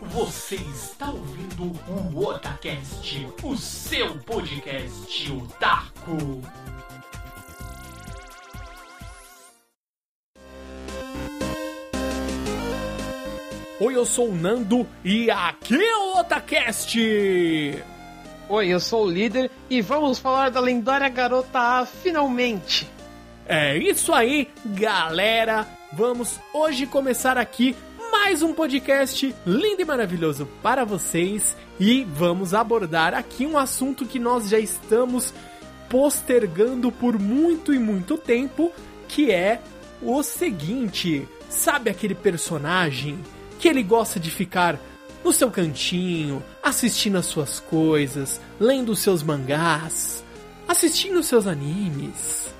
Você está ouvindo o Otacast, o seu podcast otaku. Oi, eu sou o Nando e aqui é o Otacast! Oi, eu sou o líder e vamos falar da lendária garota A finalmente! É isso aí, galera! Vamos hoje começar aqui mais um podcast lindo e maravilhoso para vocês e vamos abordar aqui um assunto que nós já estamos postergando por muito e muito tempo, que é o seguinte: sabe aquele personagem que ele gosta de ficar no seu cantinho, assistindo as suas coisas, lendo os seus mangás, assistindo os seus animes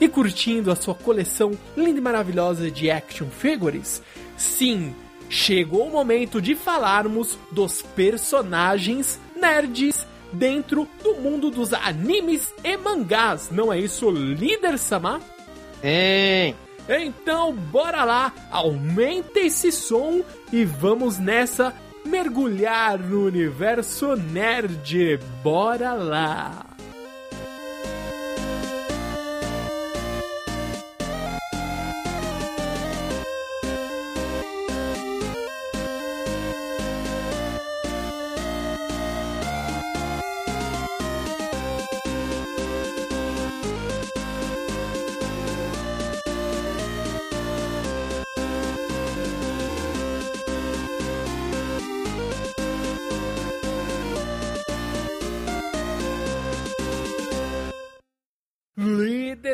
e curtindo a sua coleção linda e maravilhosa de action figures? Sim, chegou o momento de falarmos dos personagens nerds dentro do mundo dos animes e mangás. Não é isso, líder Sama? Sim. Então, bora lá, aumenta esse som e vamos nessa mergulhar no universo nerd. Bora lá!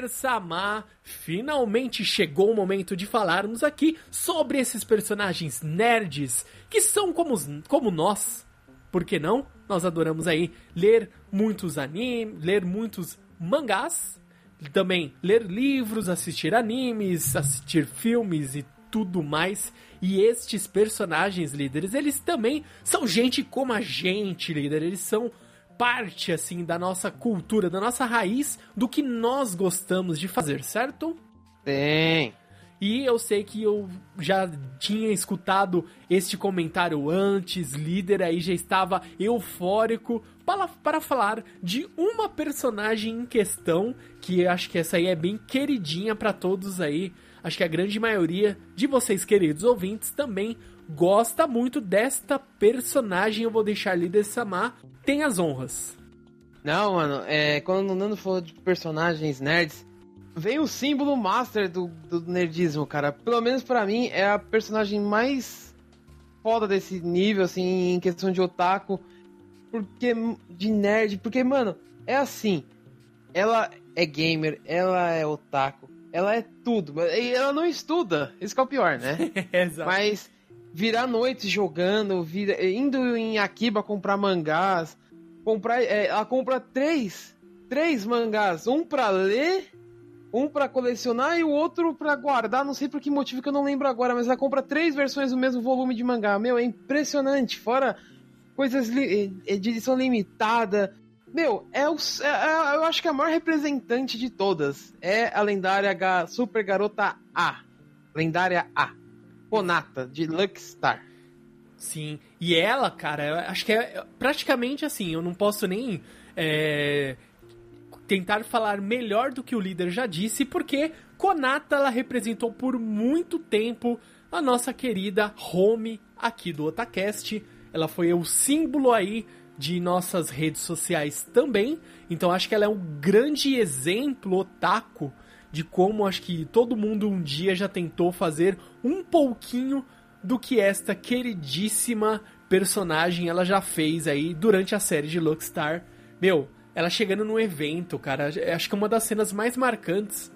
Samar, finalmente chegou o momento de falarmos aqui sobre esses personagens nerds que são como, como nós. Por que não? Nós adoramos aí ler muitos animes, ler muitos mangás, também ler livros, assistir animes, assistir filmes e tudo mais. E estes personagens líderes, eles também são gente como a gente, líder. Eles são parte assim da nossa cultura, da nossa raiz, do que nós gostamos de fazer, certo? Tem. E eu sei que eu já tinha escutado este comentário antes, líder aí já estava eufórico para, para falar de uma personagem em questão, que acho que essa aí é bem queridinha para todos aí. Acho que a grande maioria de vocês, queridos ouvintes, também gosta muito desta personagem. Eu vou deixar líder Samar. Tem as honras. Não, mano, é, quando o Nando falou de personagens nerds, vem o símbolo master do, do nerdismo, cara. Pelo menos para mim, é a personagem mais foda desse nível, assim, em questão de otaku. Porque. De nerd. Porque, mano, é assim. Ela é gamer, ela é otaku, ela é tudo. E ela não estuda. Isso que é o pior, né? Exato. Mas virar noite jogando, vira, indo em Akiba comprar mangás, comprar, é, ela compra três, três mangás, um para ler, um para colecionar e o outro para guardar, não sei por que motivo que eu não lembro agora, mas ela compra três versões do mesmo volume de mangá. Meu, é impressionante, fora coisas li, de edição limitada. Meu, é, o, é, é, eu acho que a maior representante de todas é a lendária H, Super Garota A. Lendária A. Konata, de Luckstar. Sim, e ela, cara, acho que é praticamente assim, eu não posso nem é, tentar falar melhor do que o líder já disse, porque Konata, ela representou por muito tempo a nossa querida home aqui do Otacast. Ela foi o símbolo aí de nossas redes sociais também, então acho que ela é um grande exemplo otaku de como acho que todo mundo um dia já tentou fazer um pouquinho do que esta queridíssima personagem ela já fez aí durante a série de Luckstar. Meu, ela chegando no evento, cara, acho que é uma das cenas mais marcantes.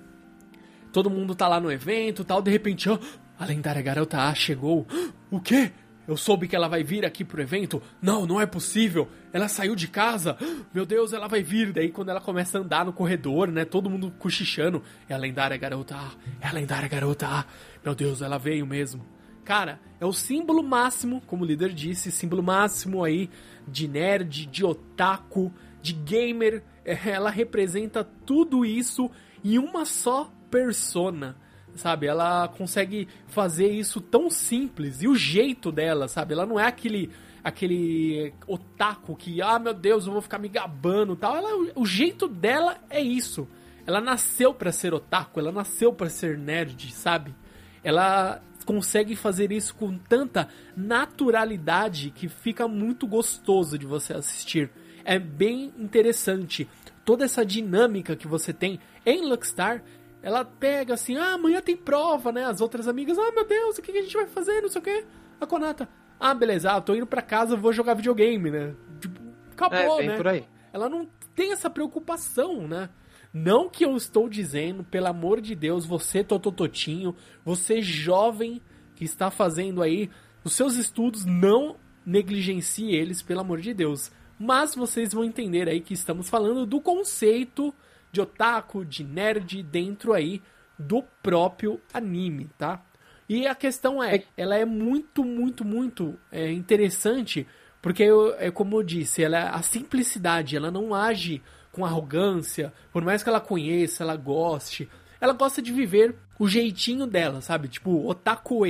Todo mundo tá lá no evento, tal, de repente, ó, a lendária garota A chegou. O quê? Eu soube que ela vai vir aqui pro evento. Não, não é possível. Ela saiu de casa. Meu Deus, ela vai vir. Daí quando ela começa a andar no corredor, né? Todo mundo cochichando. É a lendária garota. É a lendária garota. Meu Deus, ela veio mesmo. Cara, é o símbolo máximo, como o líder disse, símbolo máximo aí de nerd, de otaku, de gamer. Ela representa tudo isso em uma só persona. sabe? Ela consegue fazer isso tão simples e o jeito dela, sabe? Ela não é aquele aquele otaku que, ah, meu Deus, eu vou ficar me gabando, tal. Ela, o jeito dela é isso. Ela nasceu para ser otaku, ela nasceu para ser nerd, sabe? Ela consegue fazer isso com tanta naturalidade que fica muito gostoso de você assistir. É bem interessante toda essa dinâmica que você tem em Luckstar ela pega assim, ah, amanhã tem prova, né? As outras amigas, ah, meu Deus, o que a gente vai fazer? Não sei o quê. A Konata, ah, beleza, ah, tô indo pra casa, vou jogar videogame, né? Tipo, acabou, é, né? Ela não tem essa preocupação, né? Não que eu estou dizendo, pelo amor de Deus, você totototinho, você jovem que está fazendo aí os seus estudos, não negligencie eles, pelo amor de Deus. Mas vocês vão entender aí que estamos falando do conceito de otaku, de nerd dentro aí do próprio anime, tá? E a questão é, é. ela é muito, muito, muito é, interessante, porque é como eu disse, ela a simplicidade, ela não age com arrogância, por mais que ela conheça, ela goste, ela gosta de viver o jeitinho dela, sabe? Tipo, otaku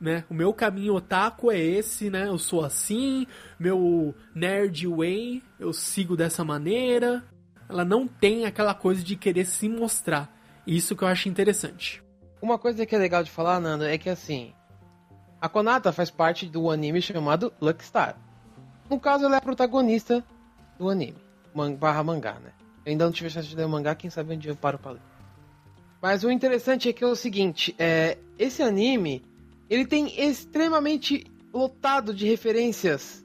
né? O meu caminho otaku é esse, né? Eu sou assim, meu nerd way, eu sigo dessa maneira, ela não tem aquela coisa de querer se mostrar. Isso que eu acho interessante. Uma coisa que é legal de falar, Nando, é que assim, a Konata faz parte do anime chamado Luckstar. No caso, ela é a protagonista do anime, man barra mangá, né? Eu ainda não tive chance de ler o mangá, quem sabe um dia eu paro pra ler. Mas o interessante é que é o seguinte, é, esse anime, ele tem extremamente lotado de referências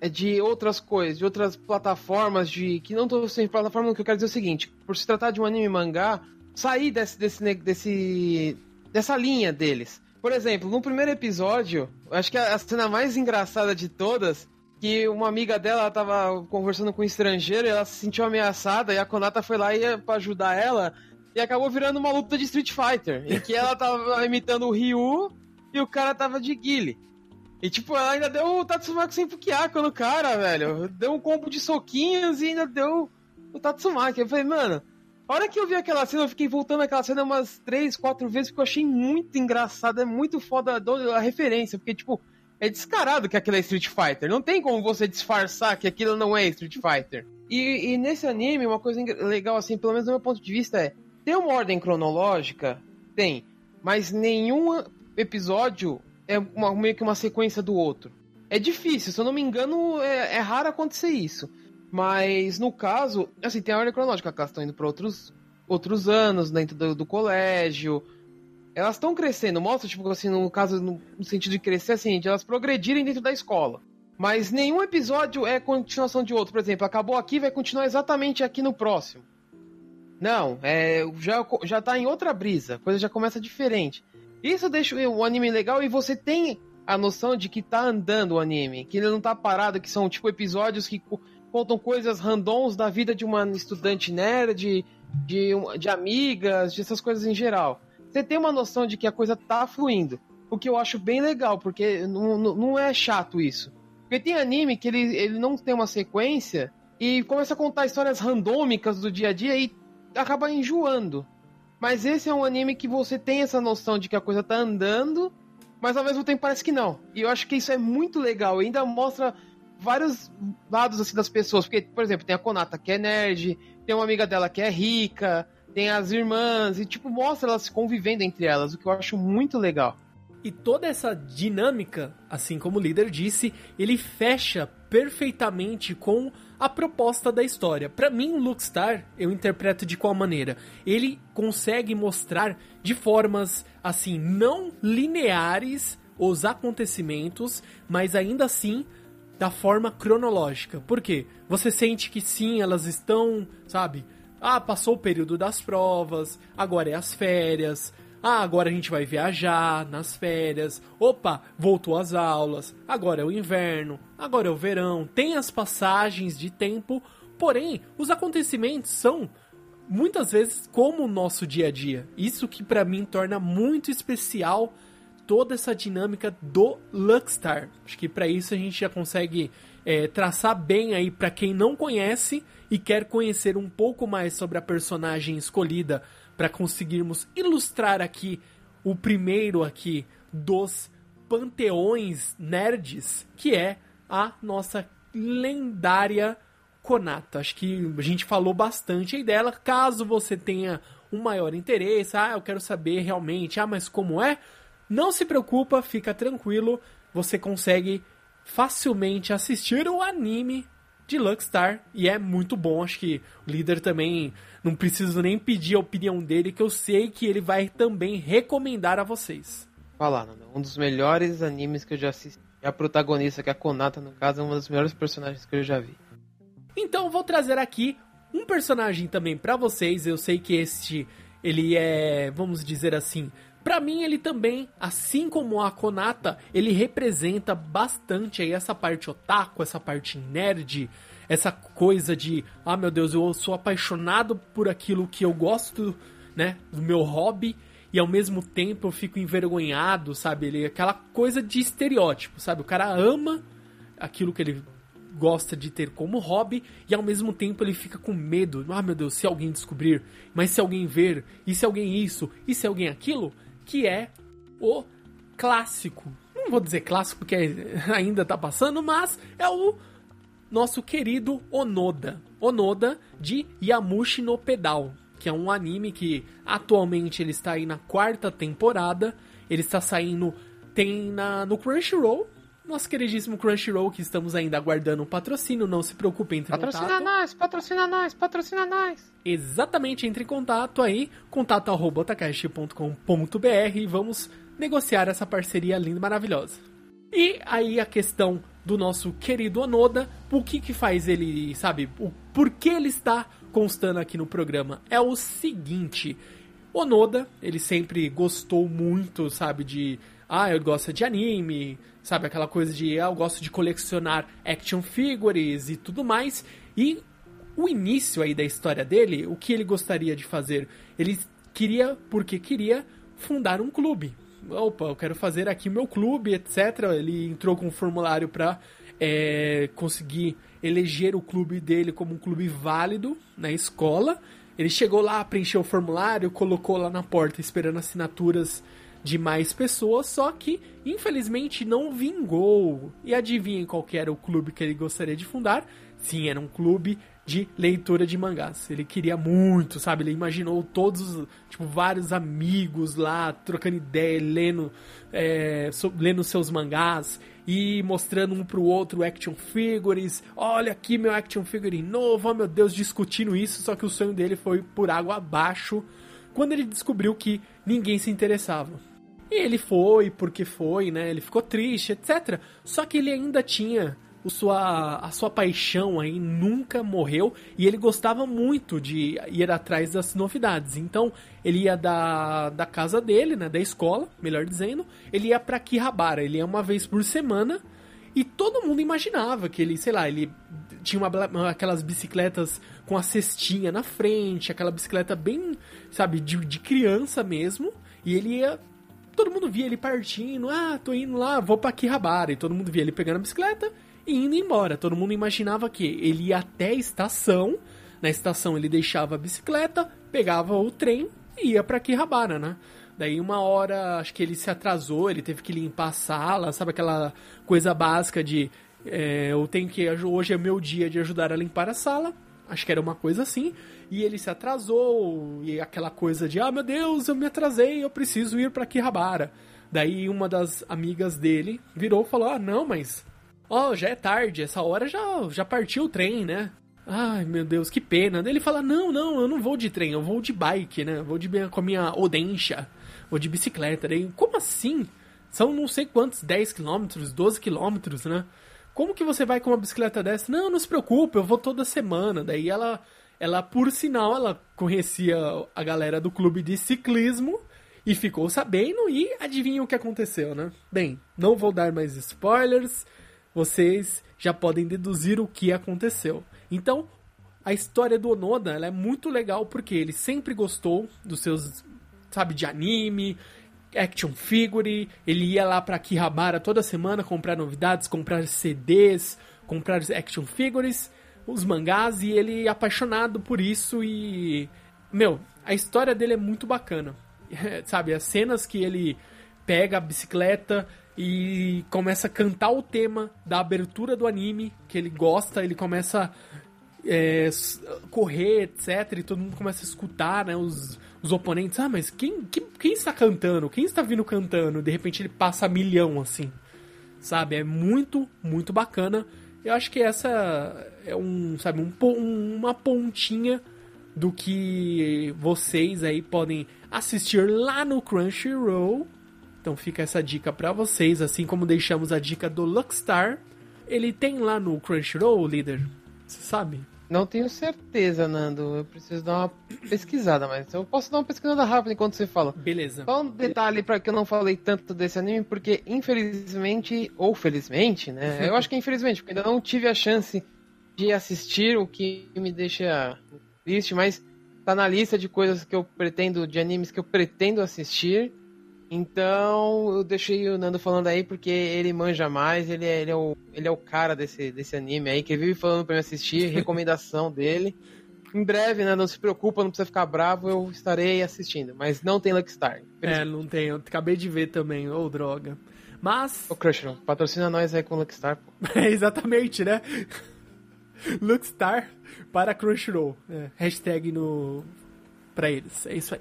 é de outras coisas, de outras plataformas, de que não estou sem plataforma, que eu quero dizer é o seguinte, por se tratar de um anime mangá, sair desse, desse, desse dessa linha deles. Por exemplo, no primeiro episódio, acho que a cena mais engraçada de todas, que uma amiga dela estava conversando com um estrangeiro e ela se sentiu ameaçada e a Konata foi lá para ajudar ela e acabou virando uma luta de Street Fighter, em que ela tava imitando o Ryu e o cara tava de Guile. E, tipo, ela ainda deu o Tatsumaki sem Fukiako no cara, velho. Deu um combo de soquinhos e ainda deu o Tatsumaki. Eu falei, mano, a hora que eu vi aquela cena, eu fiquei voltando aquela cena umas três, quatro vezes, porque eu achei muito engraçado. É muito foda a referência, porque, tipo, é descarado que aquilo é Street Fighter. Não tem como você disfarçar que aquilo não é Street Fighter. E, e nesse anime, uma coisa legal, assim, pelo menos do meu ponto de vista, é: tem uma ordem cronológica? Tem. Mas nenhum episódio é uma, meio que uma sequência do outro. É difícil, se eu não me engano, é, é raro acontecer isso. Mas no caso, assim, tem a ordem cronológica, elas estão indo para outros, outros anos dentro do, do colégio. Elas estão crescendo, mostra, tipo assim, no caso, no, sentido de crescer, assim, de elas progredirem dentro da escola. Mas nenhum episódio é continuação de outro. Por exemplo, acabou aqui, vai continuar exatamente aqui no próximo. Não, é, já, já tá em outra brisa, a coisa já começa diferente. Isso deixa o anime legal e você tem a noção de que tá andando o anime, que ele não tá parado, que são tipo episódios que contam coisas randoms da vida de uma estudante nerd, de, de, de amigas, dessas coisas em geral. Você tem uma noção de que a coisa tá fluindo. O que eu acho bem legal, porque não, não é chato isso. Porque tem anime que ele, ele não tem uma sequência e começa a contar histórias randômicas do dia a dia e acaba enjoando. Mas esse é um anime que você tem essa noção de que a coisa tá andando, mas ao mesmo tempo parece que não. E eu acho que isso é muito legal. E ainda mostra vários lados assim das pessoas. Porque, por exemplo, tem a Konata que é nerd, tem uma amiga dela que é rica, tem as irmãs, e tipo, mostra elas convivendo entre elas, o que eu acho muito legal. E toda essa dinâmica, assim como o líder disse, ele fecha perfeitamente com a proposta da história. Para mim, o Luckstar eu interpreto de qual maneira? Ele consegue mostrar de formas assim não lineares os acontecimentos, mas ainda assim da forma cronológica. Por quê? Você sente que sim, elas estão, sabe? Ah, passou o período das provas, agora é as férias, ah, agora a gente vai viajar nas férias. Opa, voltou às aulas. Agora é o inverno. Agora é o verão. Tem as passagens de tempo. Porém, os acontecimentos são muitas vezes como o nosso dia a dia. Isso que para mim torna muito especial toda essa dinâmica do Luckstar. Acho que para isso a gente já consegue é, traçar bem aí para quem não conhece e quer conhecer um pouco mais sobre a personagem escolhida para conseguirmos ilustrar aqui o primeiro aqui dos panteões nerds, que é a nossa lendária Konata. Acho que a gente falou bastante aí dela. Caso você tenha um maior interesse, ah, eu quero saber realmente, ah, mas como é? Não se preocupa, fica tranquilo, você consegue facilmente assistir o anime de Luckstar e é muito bom. Acho que o líder também não preciso nem pedir a opinião dele, que eu sei que ele vai também recomendar a vocês. Falar, um dos melhores animes que eu já assisti. A protagonista, que é a Konata, no caso, é uma das melhores personagens que eu já vi. Então vou trazer aqui um personagem também para vocês. Eu sei que este ele é, vamos dizer assim, para mim ele também, assim como a Konata, ele representa bastante aí essa parte otaku, essa parte nerd, essa coisa de, ah meu Deus, eu sou apaixonado por aquilo que eu gosto, né, do meu hobby e ao mesmo tempo eu fico envergonhado, sabe? Ele aquela coisa de estereótipo, sabe? O cara ama aquilo que ele gosta de ter como hobby e ao mesmo tempo ele fica com medo. Ah, meu Deus, se alguém descobrir, mas se alguém ver, e se alguém isso, e se alguém aquilo, que é o clássico. Não vou dizer clássico porque ainda tá passando, mas é o nosso querido Onoda. Onoda de Yamushi no Pedal, que é um anime que atualmente ele está aí na quarta temporada. Ele está saindo tem na no Crunchyroll nosso queridíssimo Crunchyroll, que estamos ainda aguardando um patrocínio, não se preocupe, entre patrocina contato. Patrocina nós, patrocina nós, patrocina nós. Exatamente, entre em contato aí, contato arroba e vamos negociar essa parceria linda e maravilhosa. E aí a questão do nosso querido Onoda, o que que faz ele, sabe, o porquê ele está constando aqui no programa, é o seguinte... Onoda, ele sempre gostou muito, sabe, de ah, eu gosto de anime, sabe? Aquela coisa de, ah, eu gosto de colecionar action figures e tudo mais. E o início aí da história dele, o que ele gostaria de fazer? Ele queria, porque queria, fundar um clube. Opa, eu quero fazer aqui meu clube, etc. Ele entrou com um formulário para é, conseguir eleger o clube dele como um clube válido na escola. Ele chegou lá, preencheu o formulário, colocou lá na porta esperando assinaturas de mais pessoas, só que infelizmente não vingou. E adivinhem qual era o clube que ele gostaria de fundar? Sim, era um clube de leitura de mangás. Ele queria muito, sabe? Ele imaginou todos, tipo, vários amigos lá trocando ideia, lendo, é, so, lendo seus mangás e mostrando um pro outro action figures. Olha aqui meu action figure novo, oh meu Deus, discutindo isso. Só que o sonho dele foi por água abaixo quando ele descobriu que ninguém se interessava. E ele foi porque foi, né? Ele ficou triste, etc. Só que ele ainda tinha o sua, a sua paixão aí nunca morreu e ele gostava muito de ir atrás das novidades. Então, ele ia da, da casa dele, né, da escola, melhor dizendo, ele ia para Kihabara, ele ia uma vez por semana e todo mundo imaginava que ele, sei lá, ele tinha uma, aquelas bicicletas com a cestinha na frente, aquela bicicleta bem, sabe, de, de criança mesmo, e ele ia todo mundo via ele partindo, ah, tô indo lá, vou pra Kihabara. E todo mundo via ele pegando a bicicleta e indo embora. Todo mundo imaginava que ele ia até a estação, na estação ele deixava a bicicleta, pegava o trem e ia pra Kihabara, né? Daí uma hora, acho que ele se atrasou, ele teve que limpar a sala, sabe aquela coisa básica de é, eu tenho que hoje é meu dia de ajudar a limpar a sala. Acho que era uma coisa assim. E ele se atrasou, e aquela coisa de, ah, meu Deus, eu me atrasei, eu preciso ir para Kihabara. Daí uma das amigas dele virou e falou: Ah, não, mas. Ó, oh, já é tarde, essa hora já, já partiu o trem, né? Ai, meu Deus, que pena. Daí ele fala: Não, não, eu não vou de trem, eu vou de bike, né? Vou de, com a minha Odensha, vou de bicicleta. Daí, como assim? São não sei quantos, 10 quilômetros, 12 quilômetros, né? Como que você vai com uma bicicleta dessa? Não, não se preocupe, eu vou toda semana. Daí ela ela, por sinal, ela conhecia a galera do clube de ciclismo e ficou sabendo e adivinha o que aconteceu, né? Bem, não vou dar mais spoilers, vocês já podem deduzir o que aconteceu. Então, a história do Onoda é muito legal porque ele sempre gostou dos seus, sabe, de anime, action figure, ele ia lá para Kihabara toda semana comprar novidades, comprar CDs, comprar action figures os mangás e ele é apaixonado por isso e. Meu, a história dele é muito bacana. Sabe, as cenas que ele pega a bicicleta e começa a cantar o tema da abertura do anime, que ele gosta, ele começa é, correr, etc. E todo mundo começa a escutar, né? Os, os oponentes. Ah, mas quem, quem, quem está cantando? Quem está vindo cantando? De repente ele passa milhão, assim. Sabe? É muito, muito bacana. Eu acho que essa é um, sabe, um, uma pontinha do que vocês aí podem assistir lá no Crunchyroll. Então fica essa dica para vocês, assim como deixamos a dica do Luckstar. Ele tem lá no Crunchyroll, líder? Você sabe? Não tenho certeza, Nando. Eu preciso dar uma pesquisada, mas eu posso dar uma pesquisada rápida enquanto você fala. Beleza. Só um detalhe para que eu não falei tanto desse anime, porque infelizmente, ou felizmente, né? eu acho que infelizmente, porque ainda não tive a chance de assistir, o que me deixa triste, mas tá na lista de coisas que eu pretendo, de animes que eu pretendo assistir. Então, eu deixei o Nando falando aí porque ele manja mais, ele é, ele é, o, ele é o cara desse, desse anime aí, que vive falando pra me assistir, recomendação dele. Em breve, né, não se preocupa, não precisa ficar bravo, eu estarei assistindo. Mas não tem Luckstar. É, não tem, eu acabei de ver também, ô oh, droga. Mas... Ô Crushron, patrocina nós aí com Luckstar, pô. É, exatamente, né? Luckstar para Crunchyroll. É, hashtag no... pra eles, é isso aí.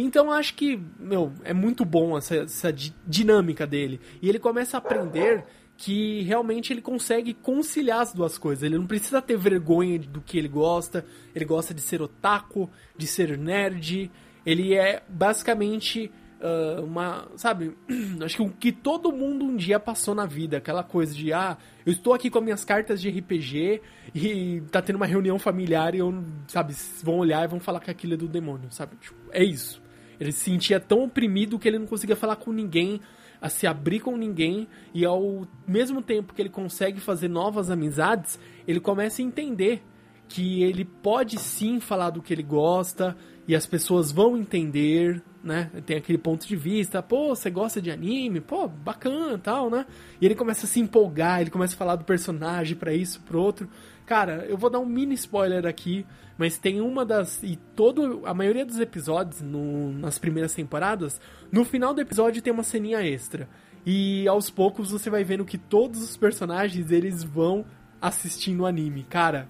Então acho que, meu, é muito bom essa, essa dinâmica dele. E ele começa a aprender que realmente ele consegue conciliar as duas coisas. Ele não precisa ter vergonha do que ele gosta. Ele gosta de ser otaku, de ser nerd. Ele é basicamente uh, uma. Sabe? Acho que o que todo mundo um dia passou na vida. Aquela coisa de, ah, eu estou aqui com minhas cartas de RPG e tá tendo uma reunião familiar e eu, sabe, vão olhar e vão falar que aquilo é do demônio, sabe? Tipo, é isso. Ele se sentia tão oprimido que ele não conseguia falar com ninguém, a se abrir com ninguém, e ao mesmo tempo que ele consegue fazer novas amizades, ele começa a entender que ele pode sim falar do que ele gosta e as pessoas vão entender, né? Tem aquele ponto de vista, pô, você gosta de anime? Pô, bacana, tal, né? E ele começa a se empolgar, ele começa a falar do personagem para isso, pro outro. Cara, eu vou dar um mini spoiler aqui, mas tem uma das. E todo. A maioria dos episódios, no, nas primeiras temporadas, no final do episódio tem uma ceninha extra. E aos poucos você vai vendo que todos os personagens eles vão assistindo o anime. Cara,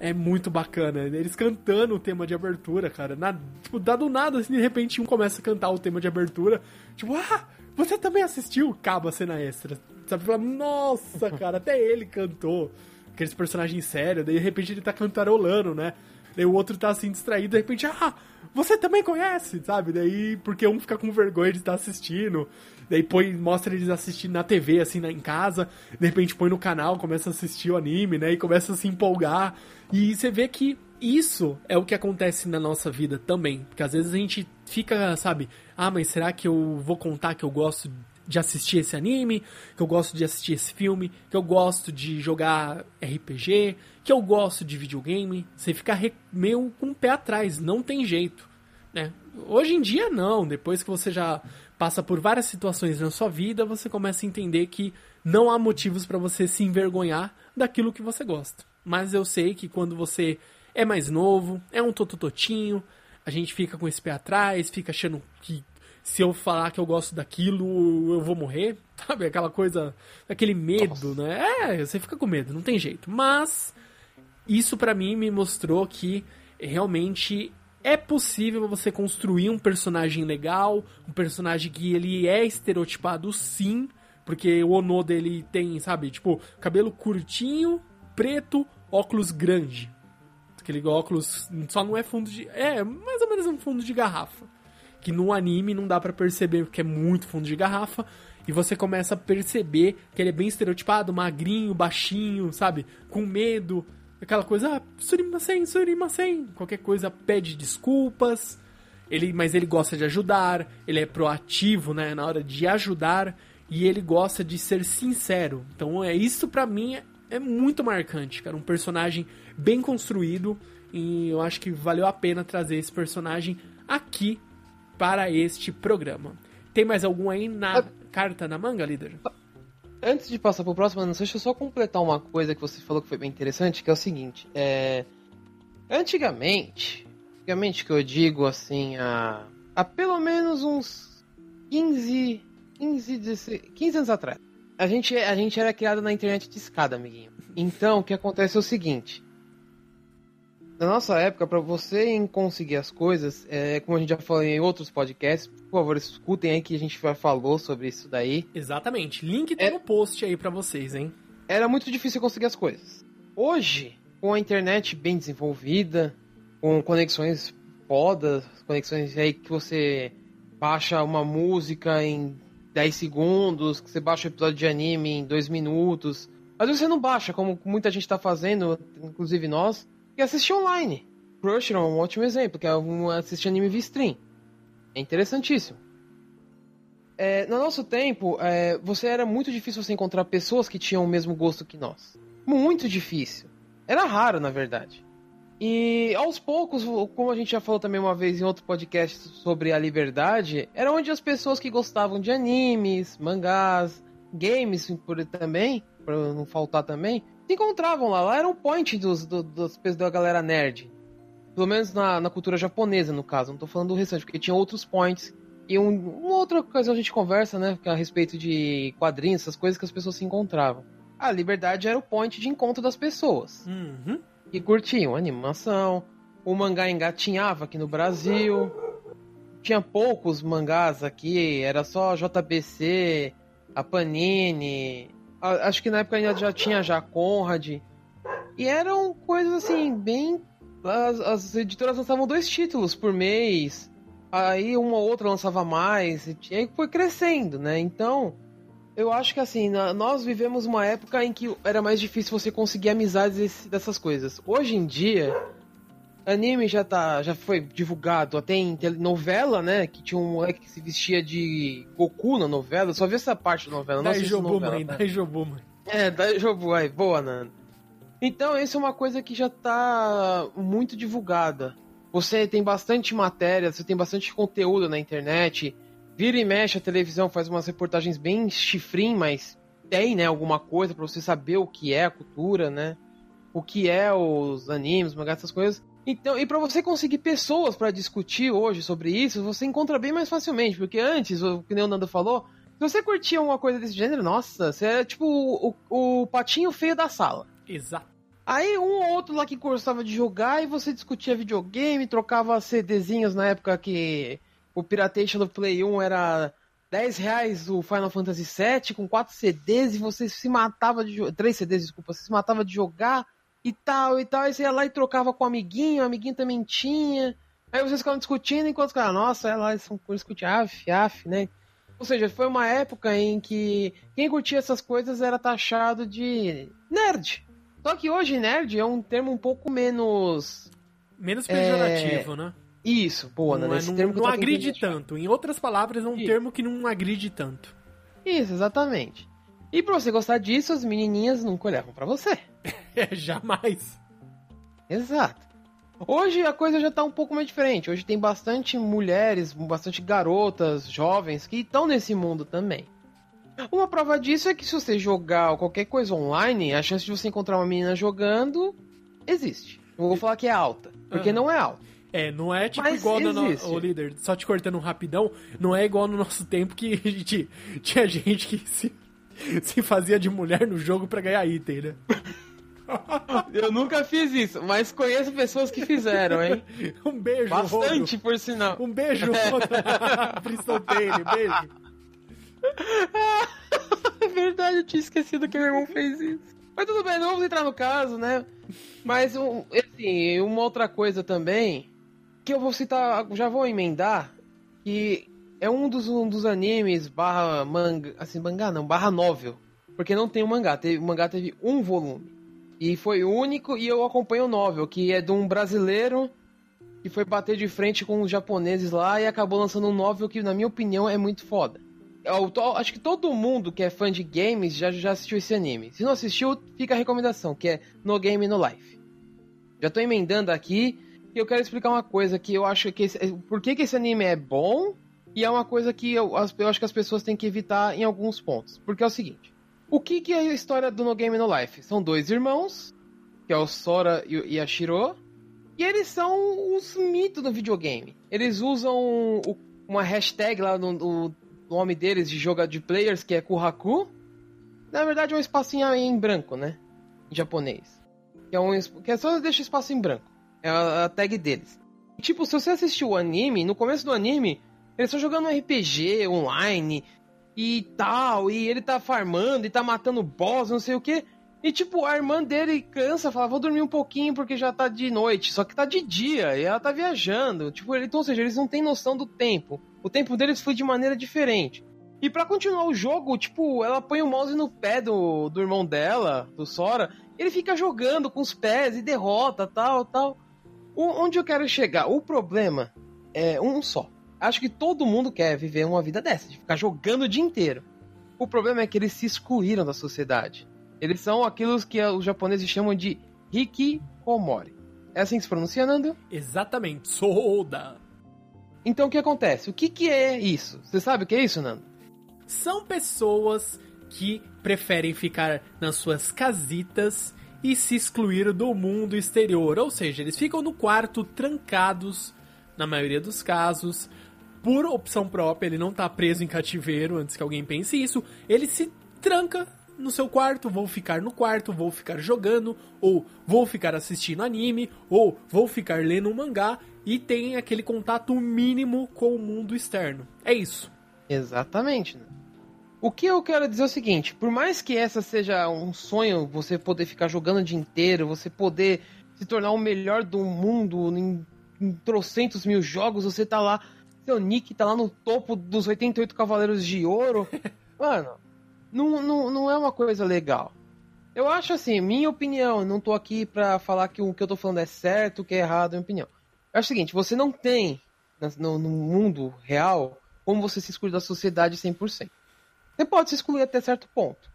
é muito bacana. Eles cantando o tema de abertura, cara. Na, tipo, dá do nada, assim, de repente um começa a cantar o tema de abertura. Tipo, ah, você também assistiu? Acaba a cena extra. Sabe? Fala, nossa, cara, até ele cantou. Aqueles personagens sérios, daí de repente ele tá cantarolando, né? Daí o outro tá assim distraído, de repente, ah, você também conhece, sabe? Daí, porque um fica com vergonha de estar assistindo. Daí põe, mostra eles assistindo na TV, assim, na, em casa. De repente põe no canal, começa a assistir o anime, né? E começa a se empolgar. E você vê que isso é o que acontece na nossa vida também. Porque às vezes a gente fica, sabe? Ah, mas será que eu vou contar que eu gosto de assistir esse anime, que eu gosto de assistir esse filme, que eu gosto de jogar RPG, que eu gosto de videogame. Você fica meio com o pé atrás, não tem jeito. Né? Hoje em dia, não. Depois que você já passa por várias situações na sua vida, você começa a entender que não há motivos para você se envergonhar daquilo que você gosta. Mas eu sei que quando você é mais novo, é um totototinho, a gente fica com esse pé atrás, fica achando que se eu falar que eu gosto daquilo, eu vou morrer, sabe? Aquela coisa, aquele medo, Nossa. né? É, você fica com medo, não tem jeito. Mas isso para mim me mostrou que realmente é possível você construir um personagem legal, um personagem que ele é estereotipado sim, porque o Ono dele tem, sabe, tipo, cabelo curtinho, preto, óculos grande. Aquele óculos só não é fundo de. É, mais ou menos um fundo de garrafa que no anime não dá para perceber porque é muito fundo de garrafa. E você começa a perceber que ele é bem estereotipado, magrinho, baixinho, sabe? Com medo. Aquela coisa, ah, surimasen, surimasen. Qualquer coisa pede desculpas. Ele, mas ele gosta de ajudar, ele é proativo, né, na hora de ajudar e ele gosta de ser sincero. Então é isso para mim é, é muito marcante, cara, um personagem bem construído e eu acho que valeu a pena trazer esse personagem aqui para este programa. Tem mais algum aí na ah, carta na manga, líder? Antes de passar pro próximo, não deixa eu só completar uma coisa que você falou que foi bem interessante, que é o seguinte, é... Antigamente, antigamente que eu digo assim, há, há pelo menos uns 15, 15, 16, 15 anos atrás. A gente, a gente era criado na internet de escada, amiguinho. Então, o que acontece é o seguinte. Na nossa época, para você conseguir as coisas, é, como a gente já falou em outros podcasts, por favor, escutem aí que a gente já falou sobre isso daí. Exatamente. Link tá é... no post aí para vocês, hein? Era muito difícil conseguir as coisas. Hoje, com a internet bem desenvolvida, com conexões fodas, conexões aí que você baixa uma música em 10 segundos, que você baixa um episódio de anime em 2 minutos. Às vezes você não baixa, como muita gente está fazendo, inclusive nós, e assistir online. Crunchyroll é um ótimo exemplo, que é um assistir anime via stream. É interessantíssimo. É, no nosso tempo, é, você era muito difícil você encontrar pessoas que tinham o mesmo gosto que nós. Muito difícil. Era raro, na verdade. E aos poucos, como a gente já falou também uma vez em outro podcast sobre a liberdade, era onde as pessoas que gostavam de animes, mangás, games por, também, para não faltar também, se encontravam lá. Lá era um point dos, dos, dos da galera nerd. Pelo menos na, na cultura japonesa, no caso. Não tô falando do restante, porque tinha outros points. E um, uma outra ocasião a gente conversa, né? A respeito de quadrinhos, essas coisas que as pessoas se encontravam a liberdade era o point de encontro das pessoas. Uhum. Que curtiam animação. O mangá engatinhava aqui no Brasil. Tinha poucos mangás aqui, era só JBC, a Panini. Acho que na época ainda já tinha já Conrad. E eram coisas assim, bem. As, as editoras lançavam dois títulos por mês. Aí uma ou outra lançava mais. E aí foi crescendo, né? Então eu acho que assim, nós vivemos uma época em que era mais difícil você conseguir amizades dessas coisas. Hoje em dia, anime já tá, já foi divulgado até em novela, né? Que tinha um moleque que se vestia de Goku na novela. Só vi essa parte da novela. Da Jobu, mãe, da Jobu, mãe. É, da Jobu, aí, boa, Nando. Então, isso é uma coisa que já tá muito divulgada. Você tem bastante matéria, você tem bastante conteúdo na internet. Vira e mexe a televisão, faz umas reportagens bem chifrim, mas tem, né, alguma coisa para você saber o que é a cultura, né? O que é os animes, mangás, essas coisas. Então, e para você conseguir pessoas para discutir hoje sobre isso, você encontra bem mais facilmente, porque antes, o que o Nando falou, se você curtia uma coisa desse gênero, nossa, você é tipo o, o, o patinho feio da sala. Exato. Aí um ou outro lá que gostava de jogar e você discutia videogame, trocava CDzinhos na época que o Piratation do Play 1 era 10 reais o Final Fantasy VII com 4 CDs e você se matava de 3 CDs, desculpa, você se matava de jogar e tal e tal. Aí você ia lá e trocava com o amiguinho, o amiguinho também tinha. Aí vocês ficavam discutindo enquanto os caras, nossa, é lá, eles são discutir af, af, né? Ou seja, foi uma época em que quem curtia essas coisas era taxado de nerd. Só que hoje nerd é um termo um pouco menos. Menos pejorativo, é... né? Isso, boa, não, né? Esse não, termo que não agride tanto. Em outras palavras, é um Isso. termo que não agride tanto. Isso, exatamente. E pra você gostar disso, as menininhas nunca olhavam para você. é, jamais. Exato. Hoje a coisa já tá um pouco mais diferente. Hoje tem bastante mulheres, bastante garotas, jovens que estão nesse mundo também. Uma prova disso é que se você jogar qualquer coisa online, a chance de você encontrar uma menina jogando existe. Eu vou falar que é alta, porque uhum. não é alta. É, não é tipo Mas igual existe. no, o líder, só te cortando um rapidão, não é igual no nosso tempo que gente, tinha gente que se, se fazia de mulher no jogo para ganhar item, né? Eu nunca fiz isso, mas conheço pessoas que fizeram, hein? Um beijo, Bastante, por sinal. Um beijo, Bristol Taylor, beijo. é verdade, eu tinha esquecido que meu irmão fez isso. Mas tudo bem, não vamos entrar no caso, né? Mas, assim, uma outra coisa também que eu vou citar, já vou emendar, que é um dos, um dos animes barra manga, assim, mangá não, barra novel, porque não tem um mangá, teve, o mangá teve um volume, e foi único, e eu acompanho o novel, que é de um brasileiro que foi bater de frente com os japoneses lá e acabou lançando um novel que, na minha opinião, é muito foda. Eu, tô, acho que todo mundo que é fã de games já, já assistiu esse anime. Se não assistiu, fica a recomendação, que é No Game No Life. Já tô emendando aqui, e eu quero explicar uma coisa que eu acho que. Esse, por que, que esse anime é bom? E é uma coisa que eu, eu acho que as pessoas têm que evitar em alguns pontos. Porque é o seguinte: o que, que é a história do No Game No Life? São dois irmãos, que é o Sora e a Shiro, E eles são os mitos do videogame. Eles usam uma hashtag lá no, no, nome deles de jogo de players, que é Kuhaku. Na verdade é um espacinho em branco, né? Em japonês. Que é, um, que é só deixa espaço em branco. É a, a tag deles. E, tipo, se você assistiu o anime, no começo do anime, eles estão jogando um RPG online e tal, e ele tá farmando e tá matando boss, não sei o que. E tipo, a irmã dele cansa, fala, vou dormir um pouquinho porque já tá de noite. Só que tá de dia e ela tá viajando. Tipo, ele, então, ou seja, eles não têm noção do tempo. O tempo deles foi de maneira diferente. E para continuar o jogo, tipo, ela põe o mouse no pé do, do irmão dela, do Sora. Ele fica jogando com os pés e derrota, tal, tal. O, onde eu quero chegar? O problema é um só. Acho que todo mundo quer viver uma vida dessa, de ficar jogando o dia inteiro. O problema é que eles se excluíram da sociedade. Eles são aqueles que os japoneses chamam de hikikomori. É assim que se pronuncia, Nando? Exatamente, Soda. Então o que acontece? O que, que é isso? Você sabe o que é isso, Nando? São pessoas que preferem ficar nas suas casitas e se excluir do mundo exterior. Ou seja, eles ficam no quarto trancados, na maioria dos casos, por opção própria. Ele não está preso em cativeiro antes que alguém pense isso. Ele se tranca no seu quarto, vou ficar no quarto, vou ficar jogando, ou vou ficar assistindo anime, ou vou ficar lendo um mangá e tem aquele contato mínimo com o mundo externo. É isso. Exatamente. Né? O que eu quero dizer é o seguinte: por mais que essa seja um sonho, você poder ficar jogando o dia inteiro, você poder se tornar o melhor do mundo em, em trocentos mil jogos, você tá lá, seu nick tá lá no topo dos 88 Cavaleiros de Ouro. Mano, não, não, não é uma coisa legal. Eu acho assim, minha opinião, não tô aqui pra falar que o que eu tô falando é certo, o que é errado, é minha opinião. Acho o seguinte, você não tem, no, no mundo real, como você se excluir da sociedade 100%. Você pode se excluir até certo ponto.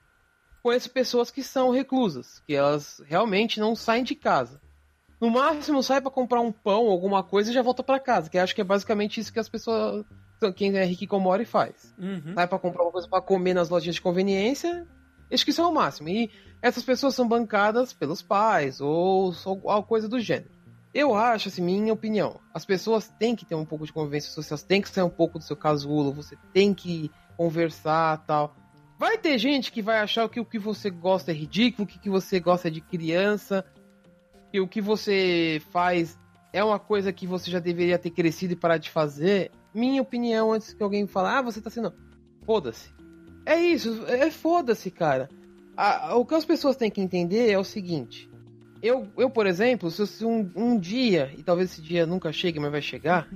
Conheço pessoas que são reclusas, que elas realmente não saem de casa. No máximo sai para comprar um pão, alguma coisa e já volta para casa, que acho que é basicamente isso que as pessoas quem é Rikikomori faz. Uhum. Sai pra comprar uma coisa para comer nas lojinhas de conveniência. Acho que isso é o máximo. E essas pessoas são bancadas pelos pais ou, ou coisa do gênero. Eu acho, assim, minha opinião, as pessoas têm que ter um pouco de convivência social, têm que sair um pouco do seu casulo, você tem que conversar tal. Vai ter gente que vai achar que o que você gosta é ridículo, o que, que você gosta é de criança, que o que você faz é uma coisa que você já deveria ter crescido e parar de fazer minha opinião antes que alguém fale, ah, você tá sendo. Foda-se. É isso, é foda-se, cara. O que as pessoas têm que entender é o seguinte. Eu, eu por exemplo, se um, um dia, e talvez esse dia nunca chegue, mas vai chegar,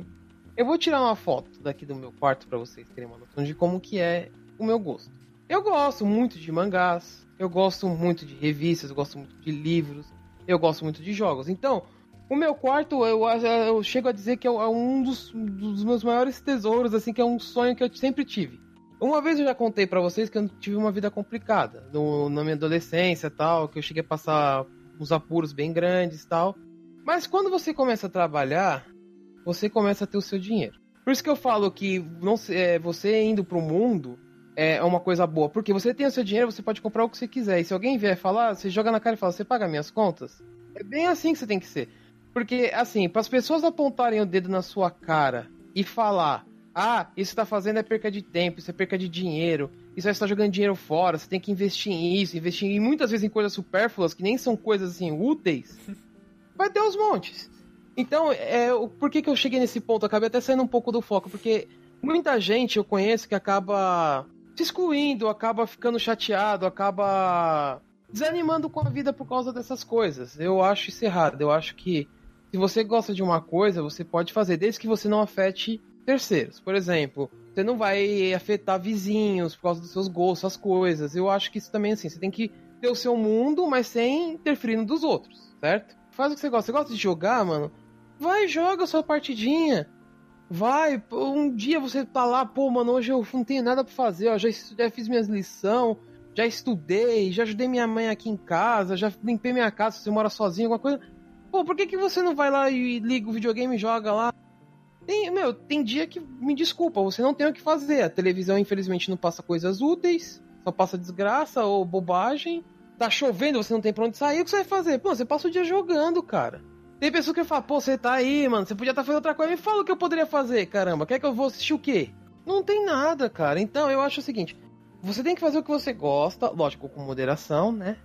eu vou tirar uma foto daqui do meu quarto para vocês terem uma noção de como que é o meu gosto. Eu gosto muito de mangás, eu gosto muito de revistas, eu gosto muito de livros, eu gosto muito de jogos. Então, o meu quarto, eu, eu chego a dizer que é um dos, dos, meus maiores tesouros, assim, que é um sonho que eu sempre tive. Uma vez eu já contei para vocês que eu tive uma vida complicada no, na minha adolescência tal, que eu cheguei a passar uns apuros bem grandes tal. Mas quando você começa a trabalhar, você começa a ter o seu dinheiro. Por isso que eu falo que não, é, você indo pro mundo é uma coisa boa. Porque você tem o seu dinheiro, você pode comprar o que você quiser. E se alguém vier falar, você joga na cara e fala, você paga minhas contas? É bem assim que você tem que ser. Porque, assim, para as pessoas apontarem o dedo na sua cara e falar: ah, isso está fazendo é perca de tempo, isso é perca de dinheiro, isso vai estar jogando dinheiro fora, você tem que investir em isso, investir em muitas vezes em coisas supérfluas que nem são coisas assim úteis, vai ter os montes. Então, é, por que, que eu cheguei nesse ponto? Acabei até saindo um pouco do foco, porque muita gente eu conheço que acaba se excluindo, acaba ficando chateado, acaba desanimando com a vida por causa dessas coisas. Eu acho isso errado. Eu acho que se você gosta de uma coisa, você pode fazer, desde que você não afete terceiros. Por exemplo, você não vai afetar vizinhos por causa dos seus gostos, as coisas. Eu acho que isso também, assim, você tem que ter o seu mundo, mas sem interferir no dos outros, certo? Faz o que você gosta. Você gosta de jogar, mano? Vai, joga a sua partidinha. Vai, um dia você tá lá, pô, mano, hoje eu não tenho nada pra fazer, ó, já, já fiz minhas lições, já estudei, já ajudei minha mãe aqui em casa, já limpei minha casa se você mora sozinho, alguma coisa Pô, por que, que você não vai lá e liga o videogame e joga lá? Tem, meu, tem dia que, me desculpa, você não tem o que fazer. A televisão, infelizmente, não passa coisas úteis, só passa desgraça ou bobagem. Tá chovendo, você não tem pra onde sair, o que você vai fazer? Pô, você passa o dia jogando, cara. Tem pessoa que fala, pô, você tá aí, mano, você podia estar tá fazendo outra coisa. Me fala o que eu poderia fazer, caramba. Quer que eu vou assistir o quê? Não tem nada, cara. Então eu acho o seguinte: você tem que fazer o que você gosta, lógico, com moderação, né?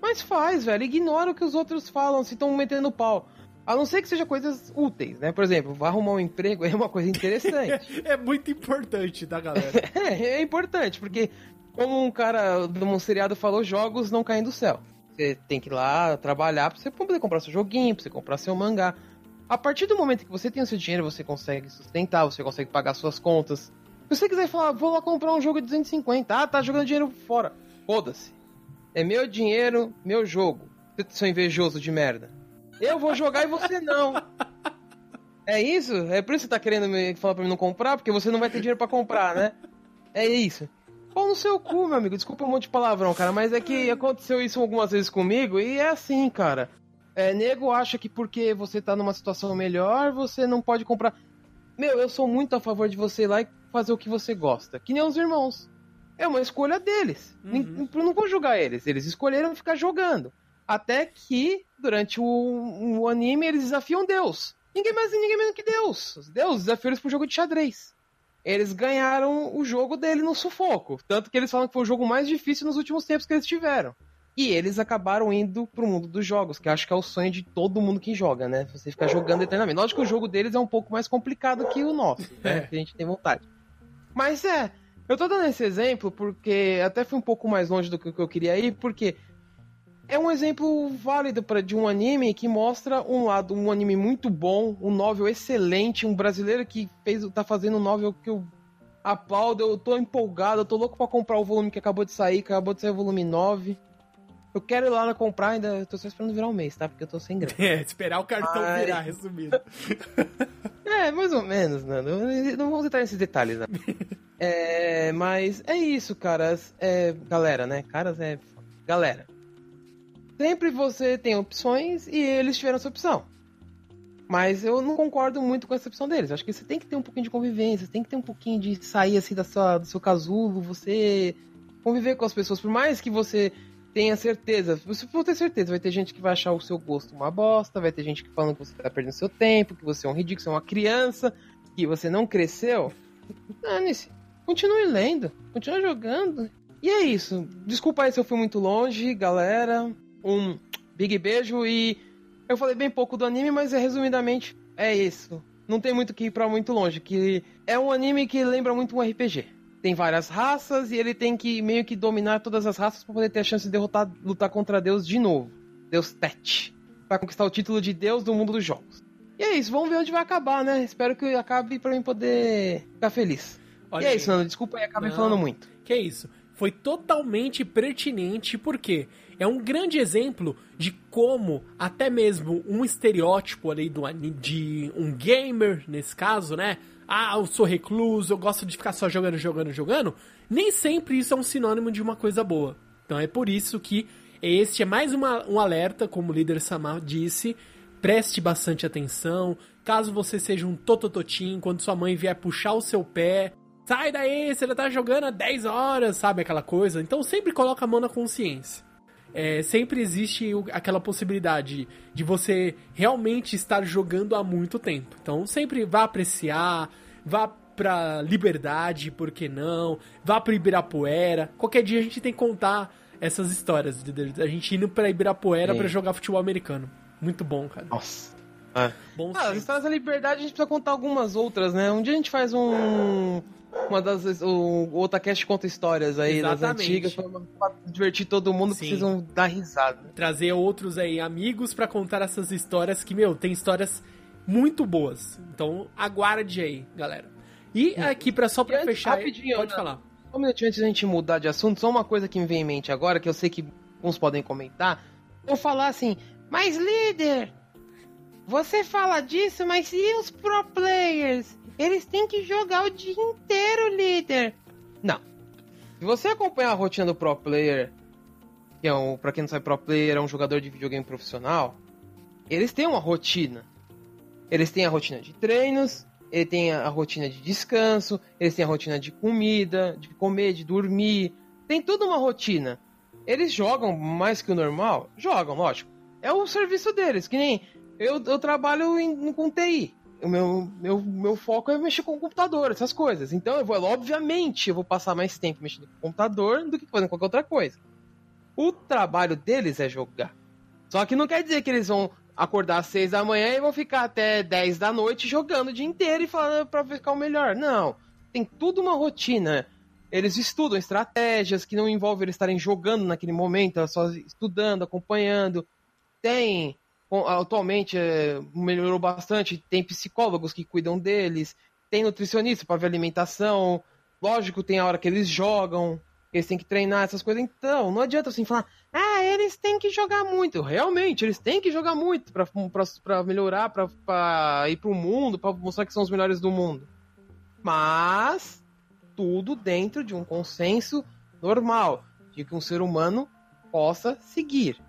Mas faz, velho. Ignora o que os outros falam, se estão metendo pau. A não ser que seja coisas úteis, né? Por exemplo, vai arrumar um emprego é uma coisa interessante. é muito importante, tá, galera? é, é importante, porque, como um cara de um seriado falou, jogos não caem do céu. Você tem que ir lá trabalhar pra você poder comprar seu joguinho, pra você comprar seu mangá. A partir do momento que você tem o seu dinheiro, você consegue sustentar, você consegue pagar suas contas. Se você quiser falar, vou lá comprar um jogo de 250, ah, tá jogando dinheiro fora. Foda-se. É meu dinheiro, meu jogo. Seu invejoso de merda. Eu vou jogar e você não. É isso? É por isso que você tá querendo me falar pra mim não comprar? Porque você não vai ter dinheiro para comprar, né? É isso. Pau no seu cu, meu amigo. Desculpa um monte de palavrão, cara. Mas é que aconteceu isso algumas vezes comigo e é assim, cara. É, nego acha que porque você tá numa situação melhor, você não pode comprar. Meu, eu sou muito a favor de você ir lá e fazer o que você gosta. Que nem os irmãos. É uma escolha deles. Uhum. Não, não vou julgar eles. Eles escolheram ficar jogando. Até que, durante o, o anime, eles desafiam Deus. Ninguém mais ninguém menos que Deus. Deus desafiou eles pro jogo de xadrez. Eles ganharam o jogo dele no sufoco. Tanto que eles falam que foi o jogo mais difícil nos últimos tempos que eles tiveram. E eles acabaram indo pro mundo dos jogos, que acho que é o sonho de todo mundo que joga, né? Você ficar jogando eternamente. Lógico que o jogo deles é um pouco mais complicado que o nosso, né? Que a gente tem vontade. Mas é, eu tô dando esse exemplo porque até fui um pouco mais longe do que eu queria ir, porque é um exemplo válido para de um anime que mostra um lado, um anime muito bom, um novel excelente, um brasileiro que fez, tá fazendo um novel que eu aplaudo, eu tô empolgado, eu tô louco para comprar o volume que acabou de sair, que acabou de sair o volume 9. Eu quero ir lá na comprar, ainda eu tô só esperando virar um mês, tá? Porque eu tô sem grana. É, esperar o cartão Ai. virar, resumido. é, mais ou menos, Nando. Não vamos entrar nesses detalhes, né? é, mas é isso, caras. É, galera, né? Caras é. Galera. Sempre você tem opções e eles tiveram essa opção. Mas eu não concordo muito com essa opção deles. Acho que você tem que ter um pouquinho de convivência, tem que ter um pouquinho de sair assim da sua, do seu casulo, você conviver com as pessoas. Por mais que você tenha certeza. Você for ter certeza, vai ter gente que vai achar o seu gosto uma bosta, vai ter gente que falando que você tá perdendo seu tempo, que você é um ridículo, você é uma criança, que você não cresceu. Dane-se. Continue lendo, continue jogando. E é isso. Desculpa aí se eu fui muito longe, galera. Um big beijo e eu falei bem pouco do anime, mas é, resumidamente é isso. Não tem muito que ir para muito longe, que é um anime que lembra muito um RPG tem várias raças e ele tem que meio que dominar todas as raças para poder ter a chance de derrotar, lutar contra Deus de novo. Deus Tet. Para conquistar o título de Deus do mundo dos jogos. E é isso, vamos ver onde vai acabar, né? Espero que acabe para mim poder ficar feliz. Olha e é aí. isso, Nando. Desculpa aí, acabei Não, falando muito. Que é isso. Foi totalmente pertinente, porque é um grande exemplo de como até mesmo um estereótipo ali do, de um gamer, nesse caso, né? ah, eu sou recluso, eu gosto de ficar só jogando, jogando, jogando, nem sempre isso é um sinônimo de uma coisa boa. Então é por isso que este é mais uma, um alerta, como o líder Samar disse, preste bastante atenção. Caso você seja um totototim, quando sua mãe vier puxar o seu pé, sai daí, você já tá jogando há 10 horas, sabe aquela coisa? Então sempre coloca a mão na consciência é, sempre existe aquela possibilidade de você realmente estar jogando há muito tempo. Então sempre vá apreciar, vá pra Liberdade, por que não? Vá pro Ibirapuera. Qualquer dia a gente tem que contar essas histórias. A gente indo pra Ibirapuera para jogar futebol americano. Muito bom, cara. Nossa. É. Bom ah, as histórias da liberdade a gente precisa contar algumas outras, né? Um dia a gente faz um, uma das. O, o Otacast conta histórias aí Exatamente. das antigas pra, pra, divertir todo mundo, Sim. precisam dar risada. Trazer outros aí, amigos, para contar essas histórias que, meu, tem histórias muito boas. Então, aguarde aí, galera. E aqui, pra, só pra antes, fechar. Rapidinho, pode falar. Um minutinho antes da gente mudar de assunto, só uma coisa que me vem em mente agora, que eu sei que uns podem comentar. Vou falar assim, mas líder, você fala disso, mas e os pro players? Eles têm que jogar o dia inteiro, líder. Não. Se você acompanhar a rotina do pro player, que é um, pra quem não sabe, pro player é um jogador de videogame profissional, eles têm uma rotina. Eles têm a rotina de treinos, ele tem a rotina de descanso, eles têm a rotina de comida, de comer, de dormir. Tem toda uma rotina. Eles jogam mais que o normal? Jogam, lógico. É o serviço deles, que nem Eu, eu trabalho em, com TI. O meu, meu, meu foco é mexer com o computador, essas coisas. Então, eu vou, obviamente, eu vou passar mais tempo mexendo com o computador do que fazendo qualquer outra coisa. O trabalho deles é jogar. Só que não quer dizer que eles vão acordar às seis da manhã e vão ficar até 10 da noite jogando o dia inteiro e falando para ficar o melhor. Não. Tem tudo uma rotina. Eles estudam estratégias que não envolvem eles estarem jogando naquele momento, só estudando, acompanhando. Tem, atualmente é, melhorou bastante, tem psicólogos que cuidam deles, tem nutricionista para ver alimentação. Lógico, tem a hora que eles jogam, eles têm que treinar essas coisas. Então, não adianta assim falar, ah, eles têm que jogar muito. Realmente, eles têm que jogar muito para melhorar, para ir para o mundo, para mostrar que são os melhores do mundo. Mas, tudo dentro de um consenso normal, de que um ser humano possa seguir.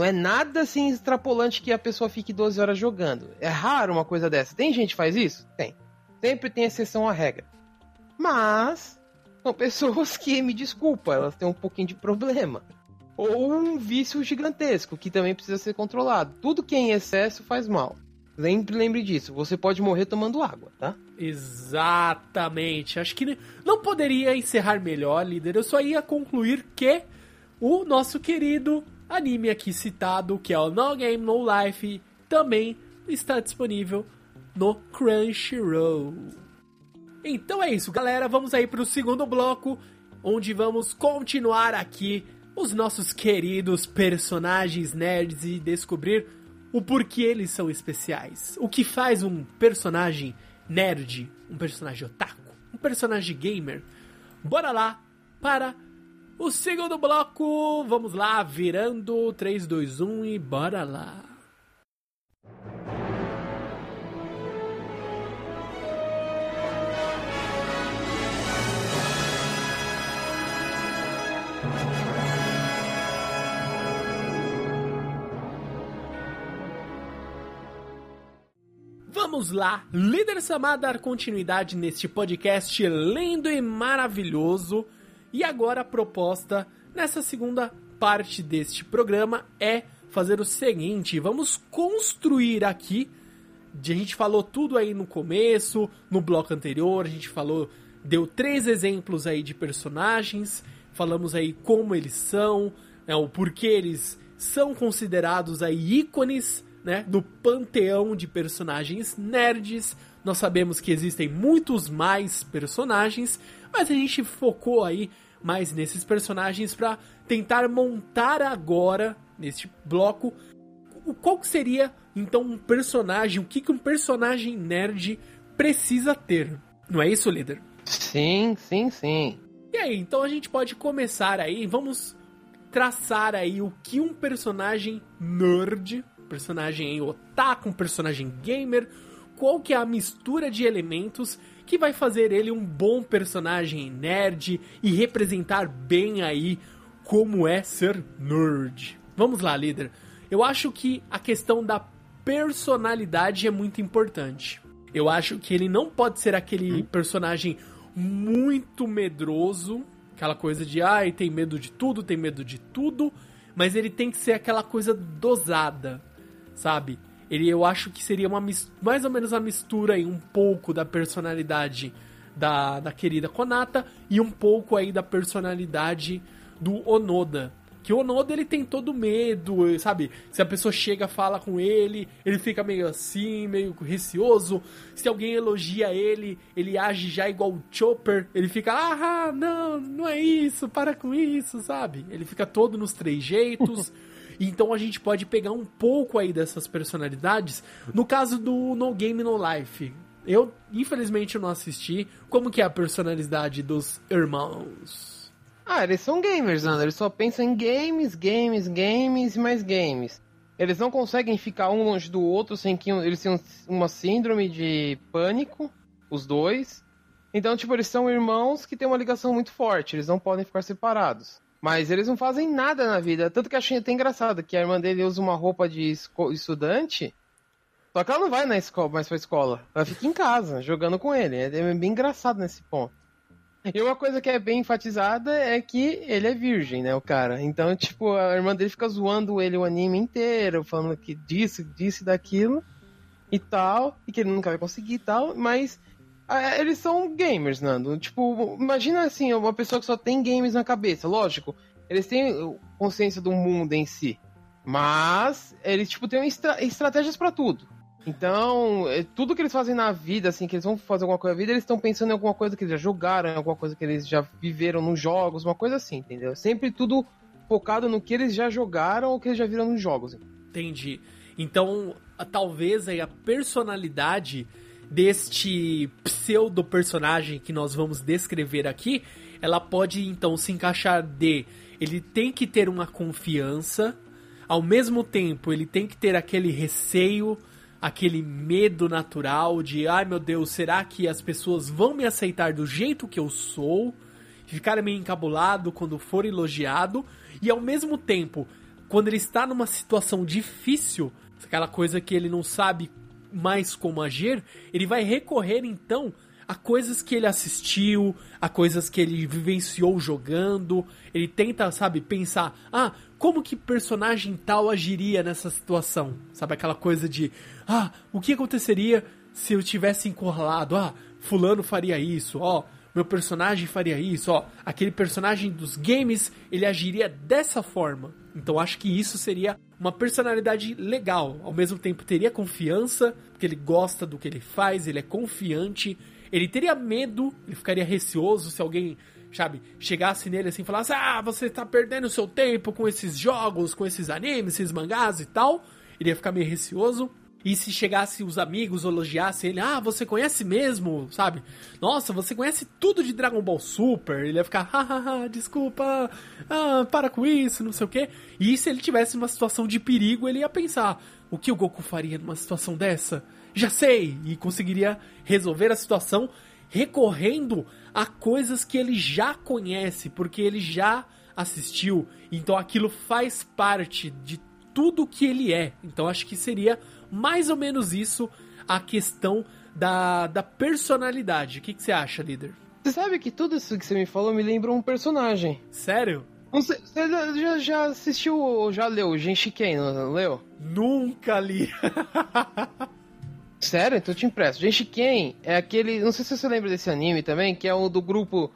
Não é nada assim extrapolante que a pessoa fique 12 horas jogando. É raro uma coisa dessa. Tem gente que faz isso? Tem. Sempre tem exceção à regra. Mas são pessoas que, me desculpa, elas têm um pouquinho de problema. Ou um vício gigantesco, que também precisa ser controlado. Tudo que é em excesso faz mal. Lembre, lembre disso, você pode morrer tomando água, tá? Exatamente. Acho que não poderia encerrar melhor, líder. Eu só ia concluir que o nosso querido anime aqui citado, que é o No Game No Life, também está disponível no Crunchyroll. Então é isso, galera. Vamos aí para o segundo bloco, onde vamos continuar aqui os nossos queridos personagens nerds e descobrir o porquê eles são especiais. O que faz um personagem nerd, um personagem otaku, um personagem gamer. Bora lá para o segundo bloco. Vamos lá, virando 3, 2, 1 e bora lá. Vamos lá, líder Samar dar continuidade neste podcast lindo e maravilhoso. E agora a proposta nessa segunda parte deste programa é fazer o seguinte: vamos construir aqui. A gente falou tudo aí no começo, no bloco anterior, a gente falou, deu três exemplos aí de personagens, falamos aí como eles são, né, o porquê eles são considerados aí ícones né, do panteão de personagens nerds. Nós sabemos que existem muitos mais personagens, mas a gente focou aí mais nesses personagens para tentar montar agora neste bloco o qual seria então um personagem, o que, que um personagem nerd precisa ter. Não é isso, líder? Sim, sim, sim. E aí, então a gente pode começar aí, vamos traçar aí o que um personagem nerd personagem otaku, um personagem gamer, qual que é a mistura de elementos que vai fazer ele um bom personagem nerd e representar bem aí como é ser nerd. Vamos lá, líder. Eu acho que a questão da personalidade é muito importante. Eu acho que ele não pode ser aquele hum? personagem muito medroso, aquela coisa de ai, tem medo de tudo, tem medo de tudo, mas ele tem que ser aquela coisa dosada sabe? Ele, eu acho que seria uma mais ou menos a mistura aí, um pouco da personalidade da, da querida Konata e um pouco aí da personalidade do Onoda. Que o Onoda ele tem todo medo, sabe? Se a pessoa chega, fala com ele, ele fica meio assim, meio receoso. Se alguém elogia ele, ele age já igual o Chopper. Ele fica, ah, não, não é isso, para com isso, sabe? Ele fica todo nos três jeitos. Então a gente pode pegar um pouco aí dessas personalidades. No caso do No Game No Life, eu infelizmente não assisti. Como que é a personalidade dos irmãos? Ah, eles são gamers, André. Eles só pensam em games, games, games e mais games. Eles não conseguem ficar um longe do outro sem que eles tenham uma síndrome de pânico, os dois. Então, tipo, eles são irmãos que têm uma ligação muito forte. Eles não podem ficar separados. Mas eles não fazem nada na vida. Tanto que achei até engraçado que a irmã dele usa uma roupa de estudante. Só que ela não vai na escola, mais pra escola. Ela fica em casa, jogando com ele. É bem engraçado nesse ponto. E uma coisa que é bem enfatizada é que ele é virgem, né, o cara. Então, tipo, a irmã dele fica zoando ele o anime inteiro, falando que disse, disse daquilo e tal, e que ele nunca vai conseguir e tal, mas eles são gamers, Nando. Tipo, imagina assim, uma pessoa que só tem games na cabeça, lógico. Eles têm consciência do mundo em si. Mas eles, tipo, têm estra estratégias para tudo. Então, é, tudo que eles fazem na vida, assim, que eles vão fazer alguma coisa na vida, eles estão pensando em alguma coisa que eles já jogaram, em alguma coisa que eles já viveram nos jogos, uma coisa assim, entendeu? Sempre tudo focado no que eles já jogaram ou que eles já viram nos jogos. Entendi. Então, talvez aí a personalidade deste pseudo personagem que nós vamos descrever aqui, ela pode então se encaixar de ele tem que ter uma confiança, ao mesmo tempo ele tem que ter aquele receio, aquele medo natural de, ai meu Deus, será que as pessoas vão me aceitar do jeito que eu sou? Ficar meio encabulado quando for elogiado, e ao mesmo tempo, quando ele está numa situação difícil, aquela coisa que ele não sabe mais como agir, ele vai recorrer então a coisas que ele assistiu, a coisas que ele vivenciou jogando. Ele tenta, sabe, pensar: ah, como que personagem tal agiria nessa situação? Sabe aquela coisa de: ah, o que aconteceria se eu tivesse encurralado? Ah, Fulano faria isso, ó. Meu personagem faria isso, ó. Aquele personagem dos games, ele agiria dessa forma. Então acho que isso seria uma personalidade legal. Ao mesmo tempo teria confiança, porque ele gosta do que ele faz, ele é confiante. Ele teria medo, ele ficaria receoso se alguém, sabe, chegasse nele assim e falasse: Ah, você tá perdendo seu tempo com esses jogos, com esses animes, esses mangás e tal. Ele ia ficar meio receoso. E se chegasse os amigos elogiassem ele, ah, você conhece mesmo, sabe? Nossa, você conhece tudo de Dragon Ball Super. Ele ia ficar, hahaha, desculpa, ah, para com isso, não sei o quê. E se ele tivesse uma situação de perigo, ele ia pensar, o que o Goku faria numa situação dessa? Já sei! E conseguiria resolver a situação recorrendo a coisas que ele já conhece, porque ele já assistiu. Então aquilo faz parte de tudo que ele é. Então acho que seria mais ou menos isso a questão da, da personalidade. O que, que você acha, líder? Você sabe que tudo isso que você me falou me lembra um personagem. Sério? Você já, já assistiu ou já leu Genshiken, não leu? Nunca li. Sério? Então eu te empresto. Genshiken é aquele... Não sei se você lembra desse anime também, que é o do grupo...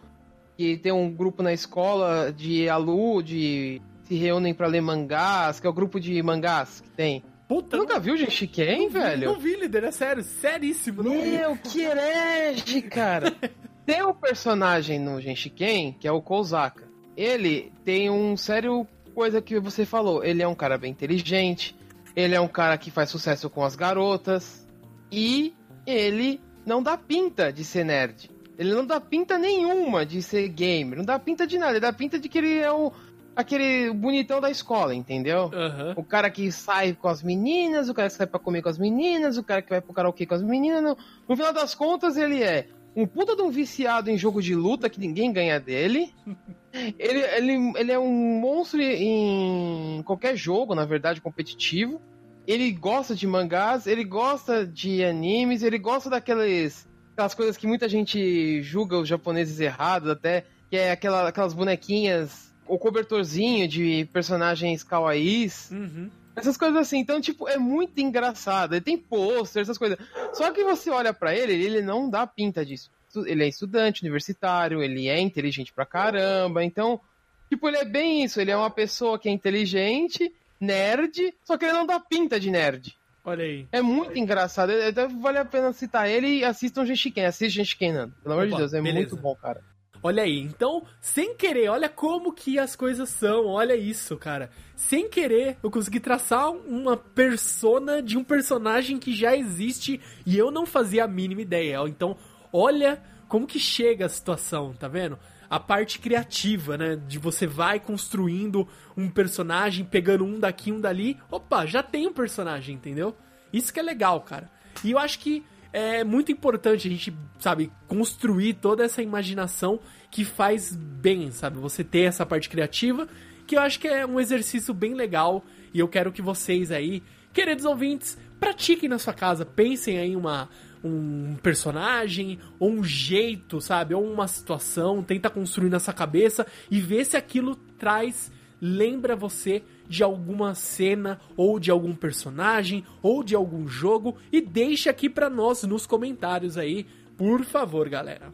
Que tem um grupo na escola de alu, de... Se reúnem para ler mangás, que é o grupo de mangás que tem. Puta, nunca viu Genshiken, velho? Não vi, líder, é sério, seríssimo. Meu, que herege, cara. tem um personagem no Genshiken, que é o Kouzaka. Ele tem um sério coisa que você falou. Ele é um cara bem inteligente, ele é um cara que faz sucesso com as garotas, e ele não dá pinta de ser nerd. Ele não dá pinta nenhuma de ser gamer, não dá pinta de nada, ele dá pinta de que ele é o aquele bonitão da escola, entendeu? Uhum. O cara que sai com as meninas, o cara que sai pra comer com as meninas, o cara que vai pro karaokê com as meninas. No, no final das contas, ele é um puta de um viciado em jogo de luta que ninguém ganha dele. ele, ele, ele é um monstro em qualquer jogo, na verdade, competitivo. Ele gosta de mangás, ele gosta de animes, ele gosta daquelas aquelas coisas que muita gente julga os japoneses errados até, que é aquela, aquelas bonequinhas o cobertorzinho de personagens kawaiis. Uhum. Essas coisas assim, então, tipo, é muito engraçado. Ele tem pôster, essas coisas. Só que você olha para ele, ele não dá pinta disso. Ele é estudante universitário, ele é inteligente pra caramba. Então, tipo, ele é bem isso. Ele é uma pessoa que é inteligente, nerd, só que ele não dá pinta de nerd. Olha aí. É muito engraçado. Então, vale a pena citar ele e assistam Genshiken. Assiste Genshiken, Nando. Pelo amor de Deus, é beleza. muito bom, cara. Olha aí, então, sem querer, olha como que as coisas são, olha isso, cara. Sem querer, eu consegui traçar uma persona de um personagem que já existe e eu não fazia a mínima ideia. Então, olha como que chega a situação, tá vendo? A parte criativa, né? De você vai construindo um personagem, pegando um daqui, um dali. Opa, já tem um personagem, entendeu? Isso que é legal, cara. E eu acho que é muito importante a gente, sabe, construir toda essa imaginação que faz bem, sabe? Você ter essa parte criativa, que eu acho que é um exercício bem legal e eu quero que vocês aí, queridos ouvintes, pratiquem na sua casa, pensem aí uma um personagem, ou um jeito, sabe? Ou uma situação, tenta construir nessa cabeça e ver se aquilo traz, lembra você de alguma cena, ou de algum personagem, ou de algum jogo, e deixa aqui para nós nos comentários aí, por favor, galera.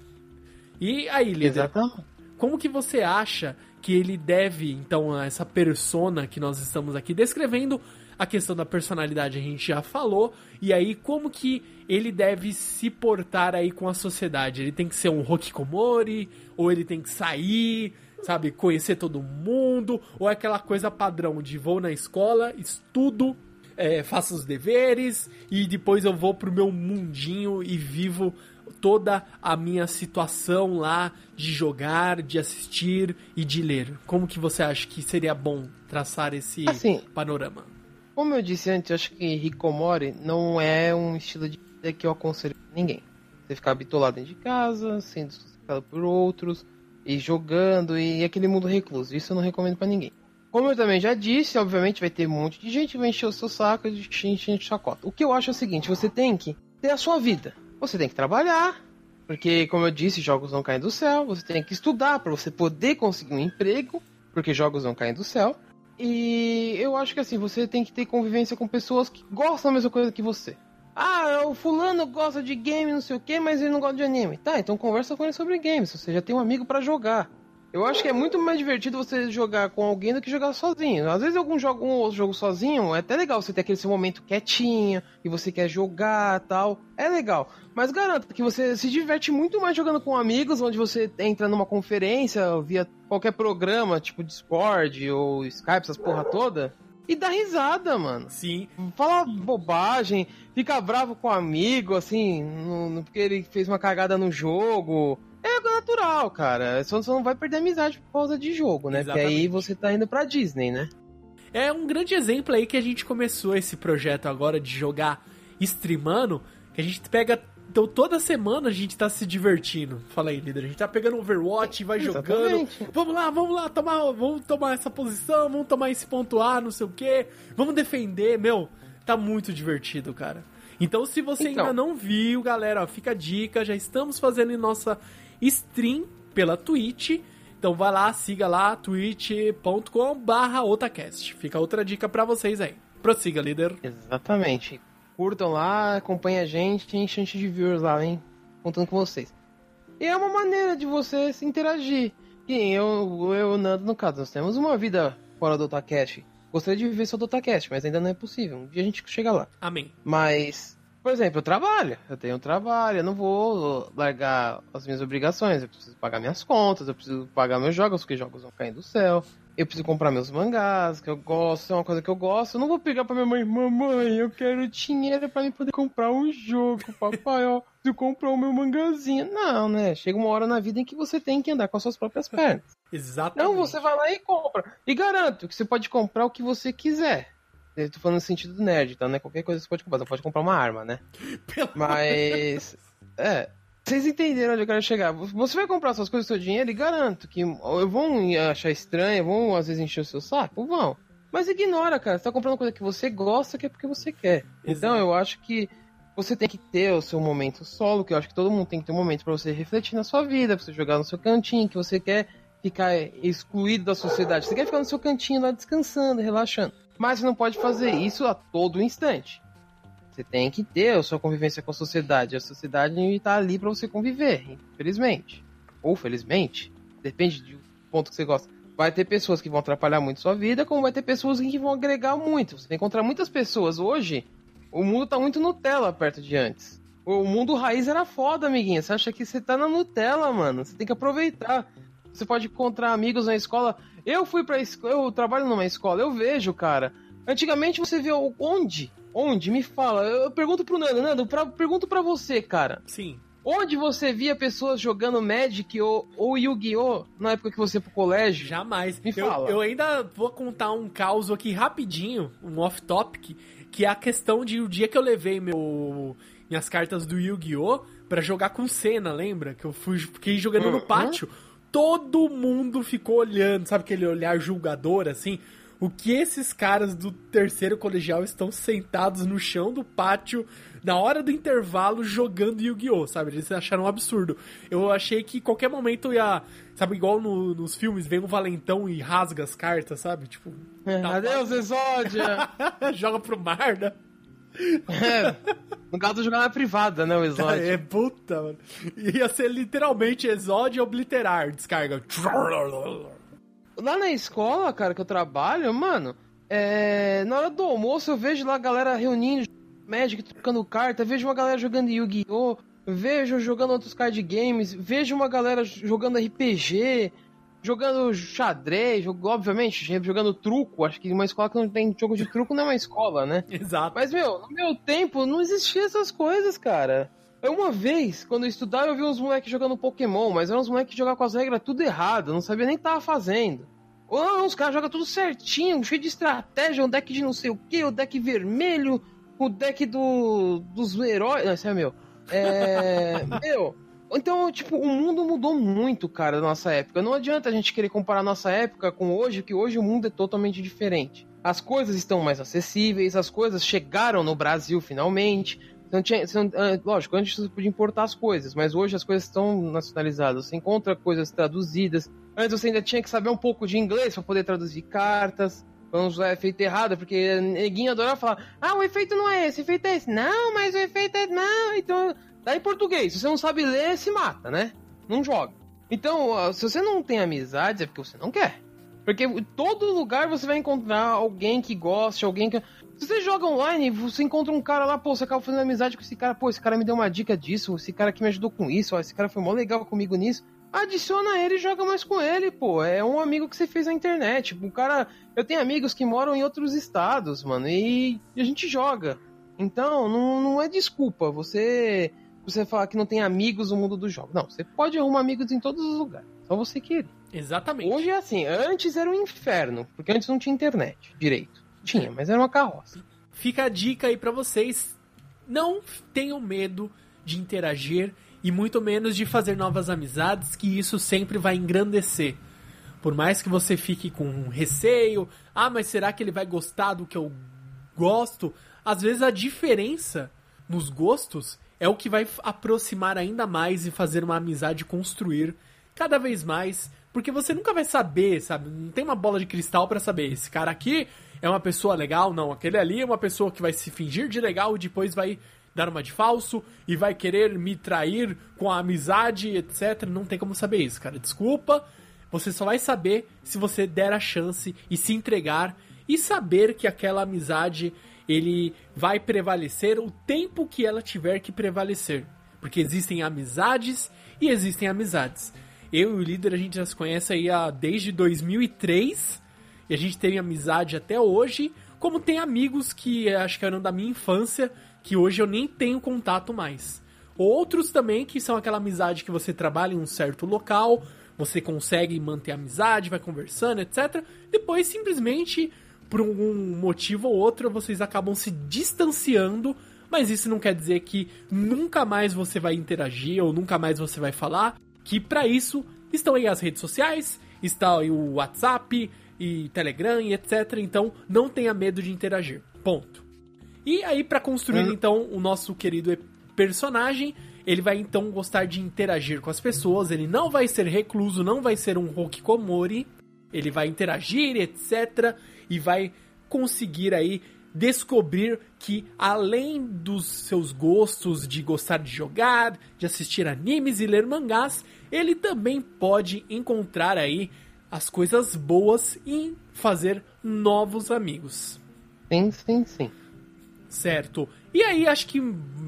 E aí, líder, Exatamente. como que você acha que ele deve, então, a essa persona que nós estamos aqui descrevendo, a questão da personalidade a gente já falou, e aí como que ele deve se portar aí com a sociedade? Ele tem que ser um Hokikomori, ou ele tem que sair, sabe, conhecer todo mundo, ou é aquela coisa padrão de vou na escola, estudo, é, faço os deveres, e depois eu vou pro meu mundinho e vivo toda a minha situação lá de jogar, de assistir e de ler. Como que você acha que seria bom traçar esse assim, panorama? Como eu disse antes, eu acho que Hikomori não é um estilo de vida que eu aconselho ninguém. Você ficar bitolado dentro de casa, sendo sustentado por outros, e jogando, e aquele mundo recluso. Isso eu não recomendo para ninguém. Como eu também já disse, obviamente vai ter um monte de gente que vai encher o seu saco e encher de chacota. O que eu acho é o seguinte, você tem que ter a sua vida. Você tem que trabalhar, porque como eu disse, jogos não caem do céu. Você tem que estudar para você poder conseguir um emprego, porque jogos não caem do céu. E eu acho que assim, você tem que ter convivência com pessoas que gostam da mesma coisa que você. Ah, o fulano gosta de game, não sei o que, mas ele não gosta de anime. Tá, então conversa com ele sobre games. Você já tem um amigo para jogar. Eu acho que é muito mais divertido você jogar com alguém do que jogar sozinho. Às vezes algum jogo, um outro jogo sozinho, é até legal você ter aquele seu momento quietinho e você quer jogar tal. É legal. Mas garanto que você se diverte muito mais jogando com amigos, onde você entra numa conferência via qualquer programa, tipo Discord ou Skype, essas porra toda. E dá risada, mano. Sim. Fala bobagem, fica bravo com o amigo, assim, no, no, porque ele fez uma cagada no jogo é algo natural, cara. Você não vai perder amizade por causa de jogo, né? Exatamente. Porque aí você tá indo pra Disney, né? É um grande exemplo aí que a gente começou esse projeto agora de jogar streamando, que a gente pega então toda semana a gente tá se divertindo. Fala aí, líder. A gente tá pegando Overwatch e vai Exatamente. jogando. Vamos lá, vamos lá, tomar, vamos tomar essa posição, vamos tomar esse ponto A, não sei o quê. Vamos defender, meu. Tá muito divertido, cara. Então, se você então. ainda não viu, galera, ó, fica a dica. Já estamos fazendo nossa stream pela Twitch. Então vai lá, siga lá, twitch.com barra otacast. Fica outra dica para vocês aí. Prossiga, líder. Exatamente. Curtam lá, acompanhem a gente, tem chance de viewers lá, hein? Contando com vocês. E é uma maneira de você se interagir. E eu, eu, Nando, no caso, nós temos uma vida fora do Otacast. Gostaria de viver só do Otacast, mas ainda não é possível. Um dia a gente chega lá. Amém. Mas por exemplo, eu trabalho, eu tenho um trabalho, eu não vou largar as minhas obrigações, eu preciso pagar minhas contas, eu preciso pagar meus jogos, porque jogos vão cair do céu, eu preciso comprar meus mangás, que eu gosto, é uma coisa que eu gosto, eu não vou pegar pra minha mãe, mamãe, eu quero dinheiro para mim poder comprar um jogo, papai, ó, preciso comprar o meu mangazinho. Não, né, chega uma hora na vida em que você tem que andar com as suas próprias pernas. Exatamente. Não, você vai lá e compra. E garanto que você pode comprar o que você quiser. Eu tô falando no sentido nerd, então não é qualquer coisa que você pode comprar. Você pode comprar uma arma, né? Pelo Mas. É. Vocês entenderam onde eu quero chegar. Você vai comprar suas coisas com seu dinheiro e garanto que vão achar estranho, vão às vezes encher o seu saco? Vão. Mas ignora, cara. Você tá comprando coisa que você gosta, que é porque você quer. Então eu acho que você tem que ter o seu momento solo, que eu acho que todo mundo tem que ter um momento para você refletir na sua vida, pra você jogar no seu cantinho, que você quer ficar excluído da sociedade. Você quer ficar no seu cantinho lá descansando, relaxando. Mas você não pode fazer isso a todo instante. Você tem que ter a sua convivência com a sociedade. A sociedade está ali para você conviver, infelizmente. Ou felizmente. Depende do ponto que você gosta. Vai ter pessoas que vão atrapalhar muito sua vida, como vai ter pessoas que vão agregar muito. Você vai encontrar muitas pessoas hoje. O mundo tá muito Nutella perto de antes. O mundo raiz era foda, amiguinha. Você acha que você tá na Nutella, mano. Você tem que aproveitar. Você pode encontrar amigos na escola. Eu fui pra escola, eu trabalho numa escola, eu vejo, cara. Antigamente você vê onde? Onde? Me fala. Eu pergunto pro Nando, Nando, pra, pergunto pra você, cara. Sim. Onde você via pessoas jogando Magic ou, ou Yu-Gi-Oh! na época que você ia pro colégio? Jamais. Me fala. Eu, eu ainda vou contar um caos aqui rapidinho, um off-topic, que é a questão de o dia que eu levei meu, minhas cartas do Yu-Gi-Oh! pra jogar com cena, lembra? Que eu fui, fiquei jogando no pátio. Todo mundo ficou olhando, sabe aquele olhar julgador assim? O que esses caras do terceiro colegial estão sentados no chão do pátio na hora do intervalo jogando Yu-Gi-Oh, sabe? Eles acharam um absurdo. Eu achei que qualquer momento ia, sabe, igual no, nos filmes, vem um valentão e rasga as cartas, sabe? Tipo, é, adeus, Exódia! Joga pro mar, né? É, no caso, jogar na privada, né, o Exódio. É, puta, mano. Ia ser literalmente Exódio obliterar, descarga. Lá na escola, cara, que eu trabalho, mano, é... na hora do almoço eu vejo lá a galera reunindo Magic, trocando carta, vejo uma galera jogando Yu-Gi-Oh! Vejo jogando outros card games, vejo uma galera jogando RPG, jogando xadrez, jogo, obviamente, jogando truco. Acho que uma escola que não tem jogo de truco não é uma escola, né? Exato. Mas, meu, no meu tempo não existia essas coisas, cara. Uma vez, quando eu estudava, eu vi uns moleques jogando Pokémon, mas eram uns moleques que jogavam com as regras tudo errado, não sabia nem o que tava fazendo. Ou os caras jogam tudo certinho, cheio de estratégia, um deck de não sei o que, o deck vermelho, o deck do, dos heróis. Não, esse é meu. É. meu. Então, tipo, o mundo mudou muito, cara, da nossa época. Não adianta a gente querer comparar nossa época com hoje, que hoje o mundo é totalmente diferente. As coisas estão mais acessíveis, as coisas chegaram no Brasil finalmente. Então, tinha, ah, lógico, antes você podia importar as coisas, mas hoje as coisas estão nacionalizadas. Você encontra coisas traduzidas. Antes você ainda tinha que saber um pouco de inglês para poder traduzir cartas. Vamos usar efeito errado, porque neguinho adora falar: ah, o efeito não é esse, o efeito é esse. Não, mas o efeito é. Não, então Tá em português. Se você não sabe ler, se mata, né? Não joga. Então, se você não tem amizades, é porque você não quer. Porque em todo lugar você vai encontrar alguém que goste, alguém que. Se você joga online, você encontra um cara lá, pô, você acaba fazendo amizade com esse cara, pô, esse cara me deu uma dica disso, esse cara que me ajudou com isso, ó, esse cara foi mó legal comigo nisso. Adiciona ele e joga mais com ele, pô. É um amigo que você fez na internet. O cara. Eu tenho amigos que moram em outros estados, mano, e, a gente joga. Então, não, não é desculpa. Você você falar que não tem amigos no mundo dos jogos. Não, você pode arrumar amigos em todos os lugares. Só você querer. Exatamente. Hoje é assim, antes era um inferno, porque antes não tinha internet direito. Tinha, mas era uma carroça. Fica a dica aí para vocês. Não tenham medo de interagir e muito menos de fazer novas amizades, que isso sempre vai engrandecer. Por mais que você fique com receio, ah, mas será que ele vai gostar do que eu gosto? Às vezes a diferença nos gostos é o que vai aproximar ainda mais e fazer uma amizade construir cada vez mais, porque você nunca vai saber, sabe? Não tem uma bola de cristal para saber esse cara aqui é uma pessoa legal, não, aquele ali é uma pessoa que vai se fingir de legal e depois vai dar uma de falso e vai querer me trair com a amizade, etc. Não tem como saber isso, cara. Desculpa. Você só vai saber se você der a chance e se entregar e saber que aquela amizade ele vai prevalecer o tempo que ela tiver que prevalecer. Porque existem amizades e existem amizades. Eu e o líder a gente já se conhece aí desde 2003 e a gente tem amizade até hoje, como tem amigos que acho que eram da minha infância que hoje eu nem tenho contato mais. Outros também que são aquela amizade que você trabalha em um certo local, você consegue manter a amizade, vai conversando, etc. Depois simplesmente por algum motivo ou outro, vocês acabam se distanciando, mas isso não quer dizer que nunca mais você vai interagir ou nunca mais você vai falar, que para isso estão aí as redes sociais, está aí o WhatsApp e Telegram e etc. Então não tenha medo de interagir. Ponto. E aí para construir uhum. então o nosso querido personagem, ele vai então gostar de interagir com as pessoas, ele não vai ser recluso, não vai ser um Hokikomori, ele vai interagir, etc e vai conseguir aí descobrir que além dos seus gostos de gostar de jogar, de assistir animes e ler mangás, ele também pode encontrar aí as coisas boas em fazer novos amigos. Sim, sim, sim. Certo. E aí acho que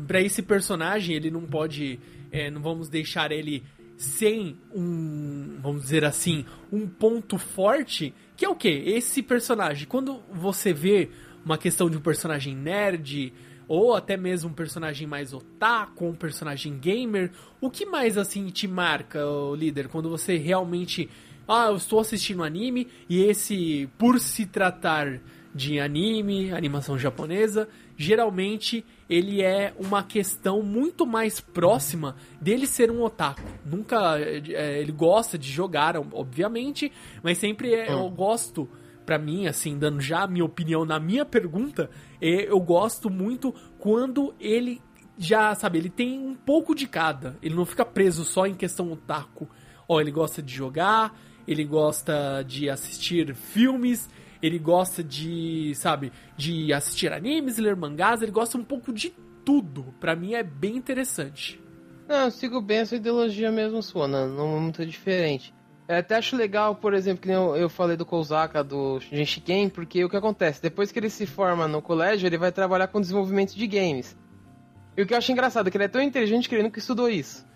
para esse personagem ele não pode, é, não vamos deixar ele sem um, vamos dizer assim, um ponto forte que é o que? Esse personagem, quando você vê uma questão de um personagem nerd, ou até mesmo um personagem mais otaku, um personagem gamer, o que mais assim te marca, o líder, quando você realmente. Ah, eu estou assistindo anime e esse, por se tratar de anime, animação japonesa, geralmente ele é uma questão muito mais próxima dele ser um otaku. Nunca. É, ele gosta de jogar, obviamente, mas sempre é, eu gosto para mim, assim, dando já a minha opinião na minha pergunta, é, eu gosto muito quando ele já, sabe, ele tem um pouco de cada. Ele não fica preso só em questão otaku. Ó, ele gosta de jogar, ele gosta de assistir filmes, ele gosta de, sabe, de assistir animes, ler mangás, ele gosta um pouco de tudo. Para mim é bem interessante. Não, eu sigo bem essa ideologia mesmo sua, não, não é muito diferente. Eu até acho legal, por exemplo, que eu, eu falei do Kouzaka, do Genshiken, porque o que acontece? Depois que ele se forma no colégio, ele vai trabalhar com desenvolvimento de games. E o que eu acho engraçado é que ele é tão inteligente que ele nunca estudou isso.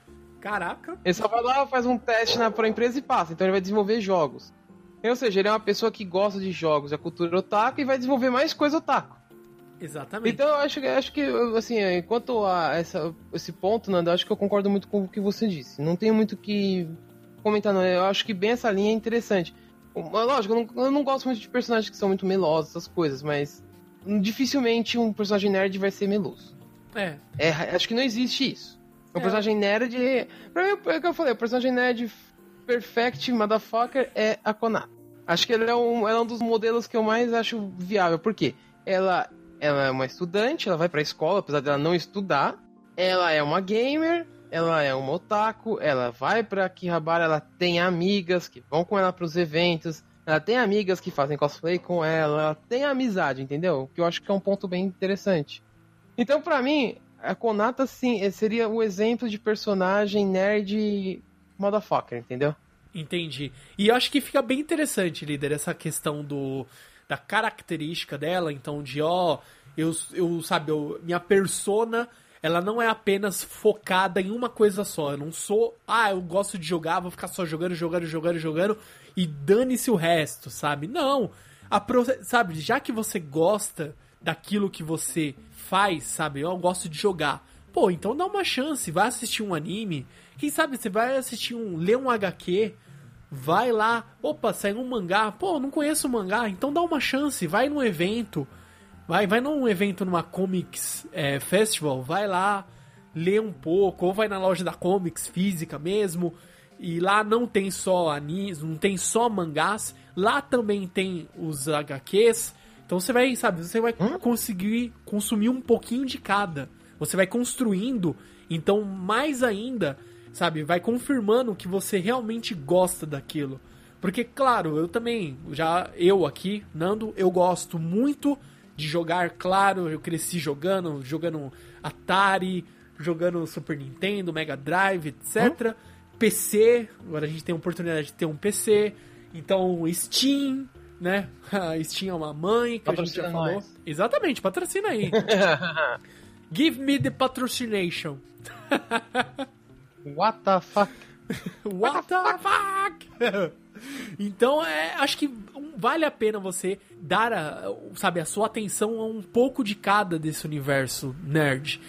Caraca. Ele só vai lá, faz um teste na pra empresa e passa. Então ele vai desenvolver jogos. Ou seja, ele é uma pessoa que gosta de jogos, é cultura otaku e vai desenvolver mais coisa otaku. Exatamente. Então eu acho, acho que, assim, enquanto a essa, esse ponto, Nando, eu acho que eu concordo muito com o que você disse. Não tenho muito que comentar, não. Eu acho que bem essa linha é interessante. Lógico, eu não, eu não gosto muito de personagens que são muito melosos, essas coisas, mas dificilmente um personagem nerd vai ser meloso. É. é acho que não existe isso. O é. personagem nerd. Pra mim, é o que eu falei, o personagem nerd perfect motherfucker é a Konata. Acho que ela é, um, ela é um dos modelos que eu mais acho viável. Por quê? Ela, ela é uma estudante, ela vai pra escola, apesar dela não estudar. Ela é uma gamer, ela é uma otaku, ela vai pra Akihabara, ela tem amigas que vão com ela pros eventos. Ela tem amigas que fazem cosplay com ela, ela tem amizade, entendeu? Que eu acho que é um ponto bem interessante. Então, para mim, a Konata, sim, seria o exemplo de personagem nerd motherfucker, entendeu? Entendi. E acho que fica bem interessante, líder, essa questão do da característica dela, então de ó, eu, eu sabe, eu, minha persona, ela não é apenas focada em uma coisa só. Eu não sou, ah, eu gosto de jogar, vou ficar só jogando, jogando, jogando, jogando e dane-se o resto, sabe? Não. A sabe, já que você gosta daquilo que você faz, sabe? Eu gosto de jogar. Pô, então dá uma chance, vai assistir um anime. Quem sabe você vai assistir um. ler um HQ. Vai lá, opa, saiu um mangá. Pô, não conheço o mangá, então dá uma chance, vai num evento. Vai, vai num evento numa Comics é, Festival, vai lá, lê um pouco, ou vai na loja da Comics física mesmo. E lá não tem só animes, não tem só mangás, lá também tem os HQs, então você vai, sabe, você vai hum? conseguir consumir um pouquinho de cada. Você vai construindo, então mais ainda, sabe, vai confirmando que você realmente gosta daquilo. Porque, claro, eu também, já eu aqui, Nando, eu gosto muito de jogar, claro, eu cresci jogando, jogando Atari, jogando Super Nintendo, Mega Drive, etc. Hum? PC, agora a gente tem a oportunidade de ter um PC, então Steam, né? A Steam é uma mãe, que patrocina a gente já falou. Nós. Exatamente, patrocina aí. Give me the patrocination. What the fuck? What, the fuck? então, é, acho que vale a pena você dar a, sabe, a sua atenção a um pouco de cada desse universo nerd.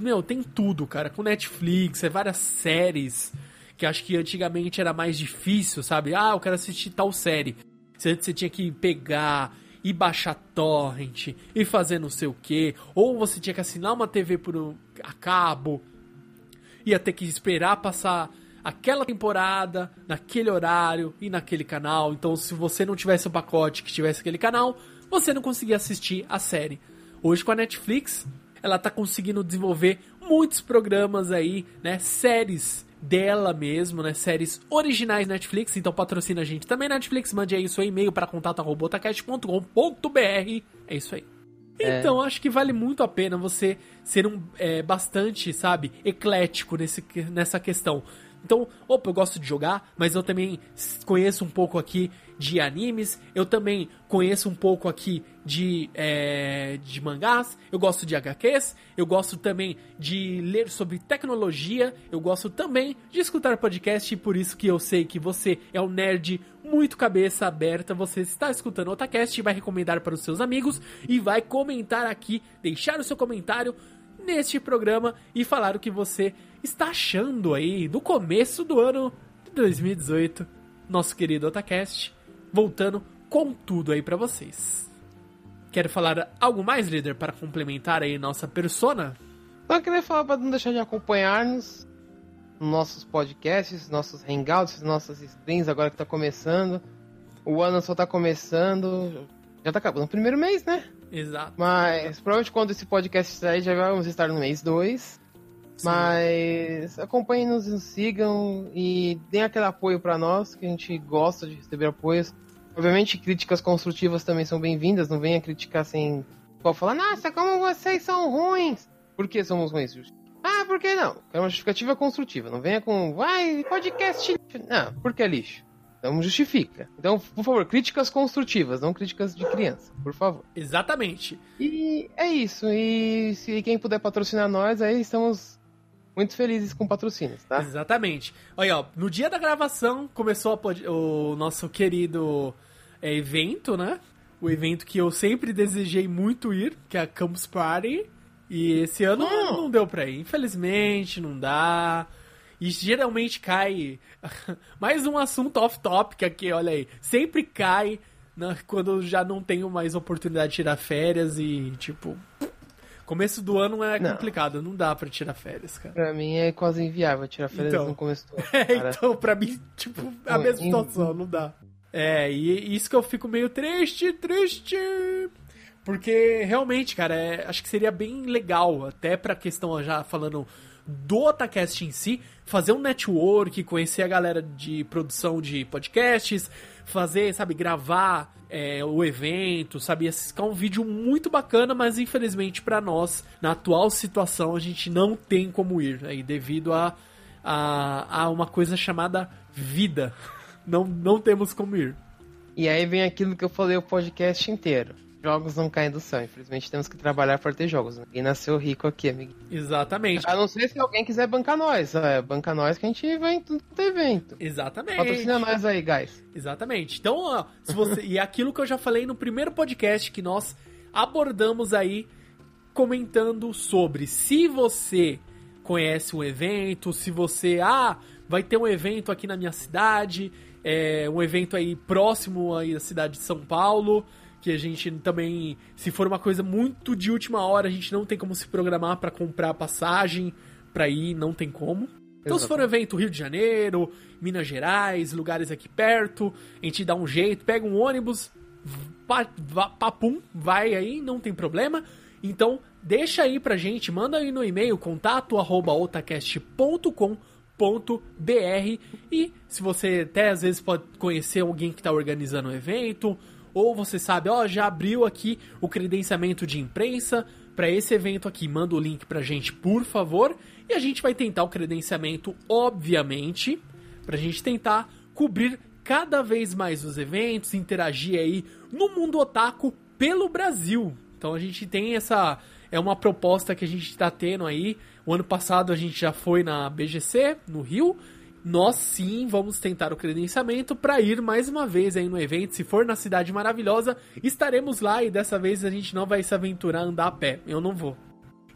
Meu, tem tudo, cara. Com Netflix, é várias séries que acho que antigamente era mais difícil, sabe? Ah, eu quero assistir tal série. Antes você tinha que pegar e baixar torrent e fazer não sei o que, ou você tinha que assinar uma TV por um, a cabo, ia ter que esperar passar aquela temporada, naquele horário e naquele canal. Então, se você não tivesse o pacote que tivesse aquele canal, você não conseguia assistir a série. Hoje com a Netflix, ela tá conseguindo desenvolver muitos programas aí, né, séries dela mesmo, né? Séries originais Netflix, então patrocina a gente também Netflix, mande aí seu e-mail para contato@robotacast.com.br. É isso aí. É. Então, acho que vale muito a pena você ser um é, bastante, sabe, eclético nesse, nessa questão. Então, opa, eu gosto de jogar, mas eu também conheço um pouco aqui de animes, eu também conheço um pouco aqui de, é, de mangás, eu gosto de HQs, eu gosto também de ler sobre tecnologia, eu gosto também de escutar podcast, e por isso que eu sei que você é um nerd muito cabeça aberta, você está escutando o Otacast, vai recomendar para os seus amigos e vai comentar aqui, deixar o seu comentário neste programa e falar o que você está achando aí do começo do ano de 2018, nosso querido Otacast, voltando com tudo aí para vocês. Quer falar algo mais, líder, para complementar aí nossa persona? Só queria falar para não deixar de acompanhar-nos nossos podcasts, nossos hangouts, nossas streams agora que está começando. O ano só tá começando. Já tá acabando o primeiro mês, né? Exato. Mas provavelmente quando esse podcast sair já vamos estar no mês 2. Mas acompanhem-nos, nos sigam e deem aquele apoio para nós, que a gente gosta de receber apoios. Obviamente, críticas construtivas também são bem-vindas, não venha criticar sem pode falar, nossa, como vocês são ruins. Por que somos ruins? Ah, por que não? É uma justificativa construtiva. Não venha com, vai, podcast lixo. Não, por que lixo? Então justifica. Então, por favor, críticas construtivas, não críticas de criança, por favor. Exatamente. E é isso. E se quem puder patrocinar nós, aí estamos muito felizes com patrocínios, tá? Exatamente. Olha, ó, no dia da gravação começou o nosso querido é, evento, né? O evento que eu sempre desejei muito ir, que é a Campus Party. E esse ano hum. não deu pra ir. Infelizmente, não dá. E geralmente cai. mais um assunto off-topic aqui, olha aí. Sempre cai né, quando já não tenho mais oportunidade de tirar férias e, tipo. Começo do ano é complicado, não dá pra tirar férias, cara. Pra mim é quase inviável tirar férias então, no começo do ano. É, então, pra mim, tipo, a mesma situação, não dá. É, e isso que eu fico meio triste, triste. Porque realmente, cara, é, acho que seria bem legal, até pra questão já falando do Otacast em si, fazer um network, conhecer a galera de produção de podcasts, fazer, sabe, gravar é, o evento, sabe, ficar um vídeo muito bacana, mas infelizmente para nós, na atual situação, a gente não tem como ir, aí, devido a, a, a uma coisa chamada vida. Não, não temos como ir. E aí vem aquilo que eu falei o podcast inteiro jogos não caem do céu. Infelizmente temos que trabalhar para ter jogos. Ninguém nasceu rico aqui, amigo. Exatamente. A não ser se alguém quiser bancar nós. É, banca nós que a gente vai em tudo quanto é evento. Exatamente. Patrocina nós aí, guys. Exatamente. Então, ó, se você. e é aquilo que eu já falei no primeiro podcast que nós abordamos aí, comentando sobre se você conhece um evento, se você. Ah, vai ter um evento aqui na minha cidade. É, um evento aí próximo aí da cidade de São Paulo que a gente também, se for uma coisa muito de última hora, a gente não tem como se programar para comprar passagem para ir, não tem como. Então, se for um evento Rio de Janeiro, Minas Gerais, lugares aqui perto, a gente dá um jeito, pega um ônibus, papum, vai aí, não tem problema. Então, deixa aí pra gente, manda aí no e-mail contato arroba e se você até às vezes pode conhecer alguém que está organizando o um evento, ou você sabe, ó, já abriu aqui o credenciamento de imprensa para esse evento aqui, manda o link pra gente, por favor, e a gente vai tentar o credenciamento, obviamente, pra gente tentar cobrir cada vez mais os eventos, interagir aí no mundo otaku pelo Brasil. Então a gente tem essa é uma proposta que a gente está tendo aí. O ano passado a gente já foi na BGC, no Rio, nós sim vamos tentar o credenciamento para ir mais uma vez aí no evento. Se for na Cidade Maravilhosa, estaremos lá e dessa vez a gente não vai se aventurar a andar a pé. Eu não vou.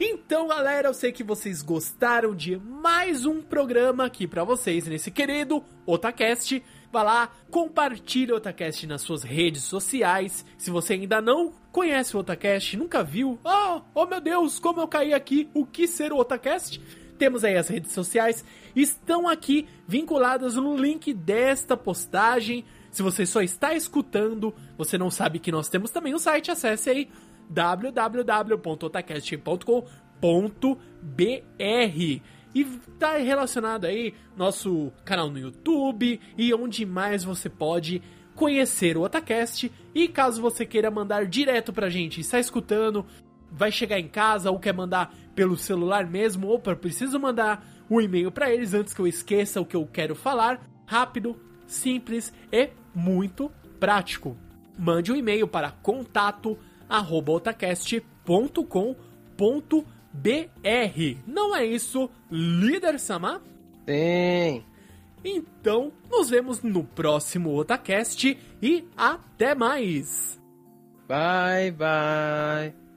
Então, galera, eu sei que vocês gostaram de mais um programa aqui para vocês nesse querido Otacast. Vá lá, compartilhe o Otacast nas suas redes sociais. Se você ainda não conhece o Otacast, nunca viu, oh, oh meu Deus, como eu caí aqui, o que ser o Otacast? Temos aí as redes sociais, estão aqui vinculadas no link desta postagem. Se você só está escutando, você não sabe que nós temos também o site, acesse aí www.otacast.com.br e tá relacionado aí nosso canal no YouTube e onde mais você pode conhecer o Otacast. E caso você queira mandar direto pra gente, está escutando, vai chegar em casa ou quer mandar pelo celular mesmo, ou preciso mandar um e-mail para eles antes que eu esqueça o que eu quero falar, rápido, simples e muito prático. Mande um e-mail para contato@otacast.com.br. Não é isso, líder Sama? Tem. Então, nos vemos no próximo Otacast e até mais. Bye bye.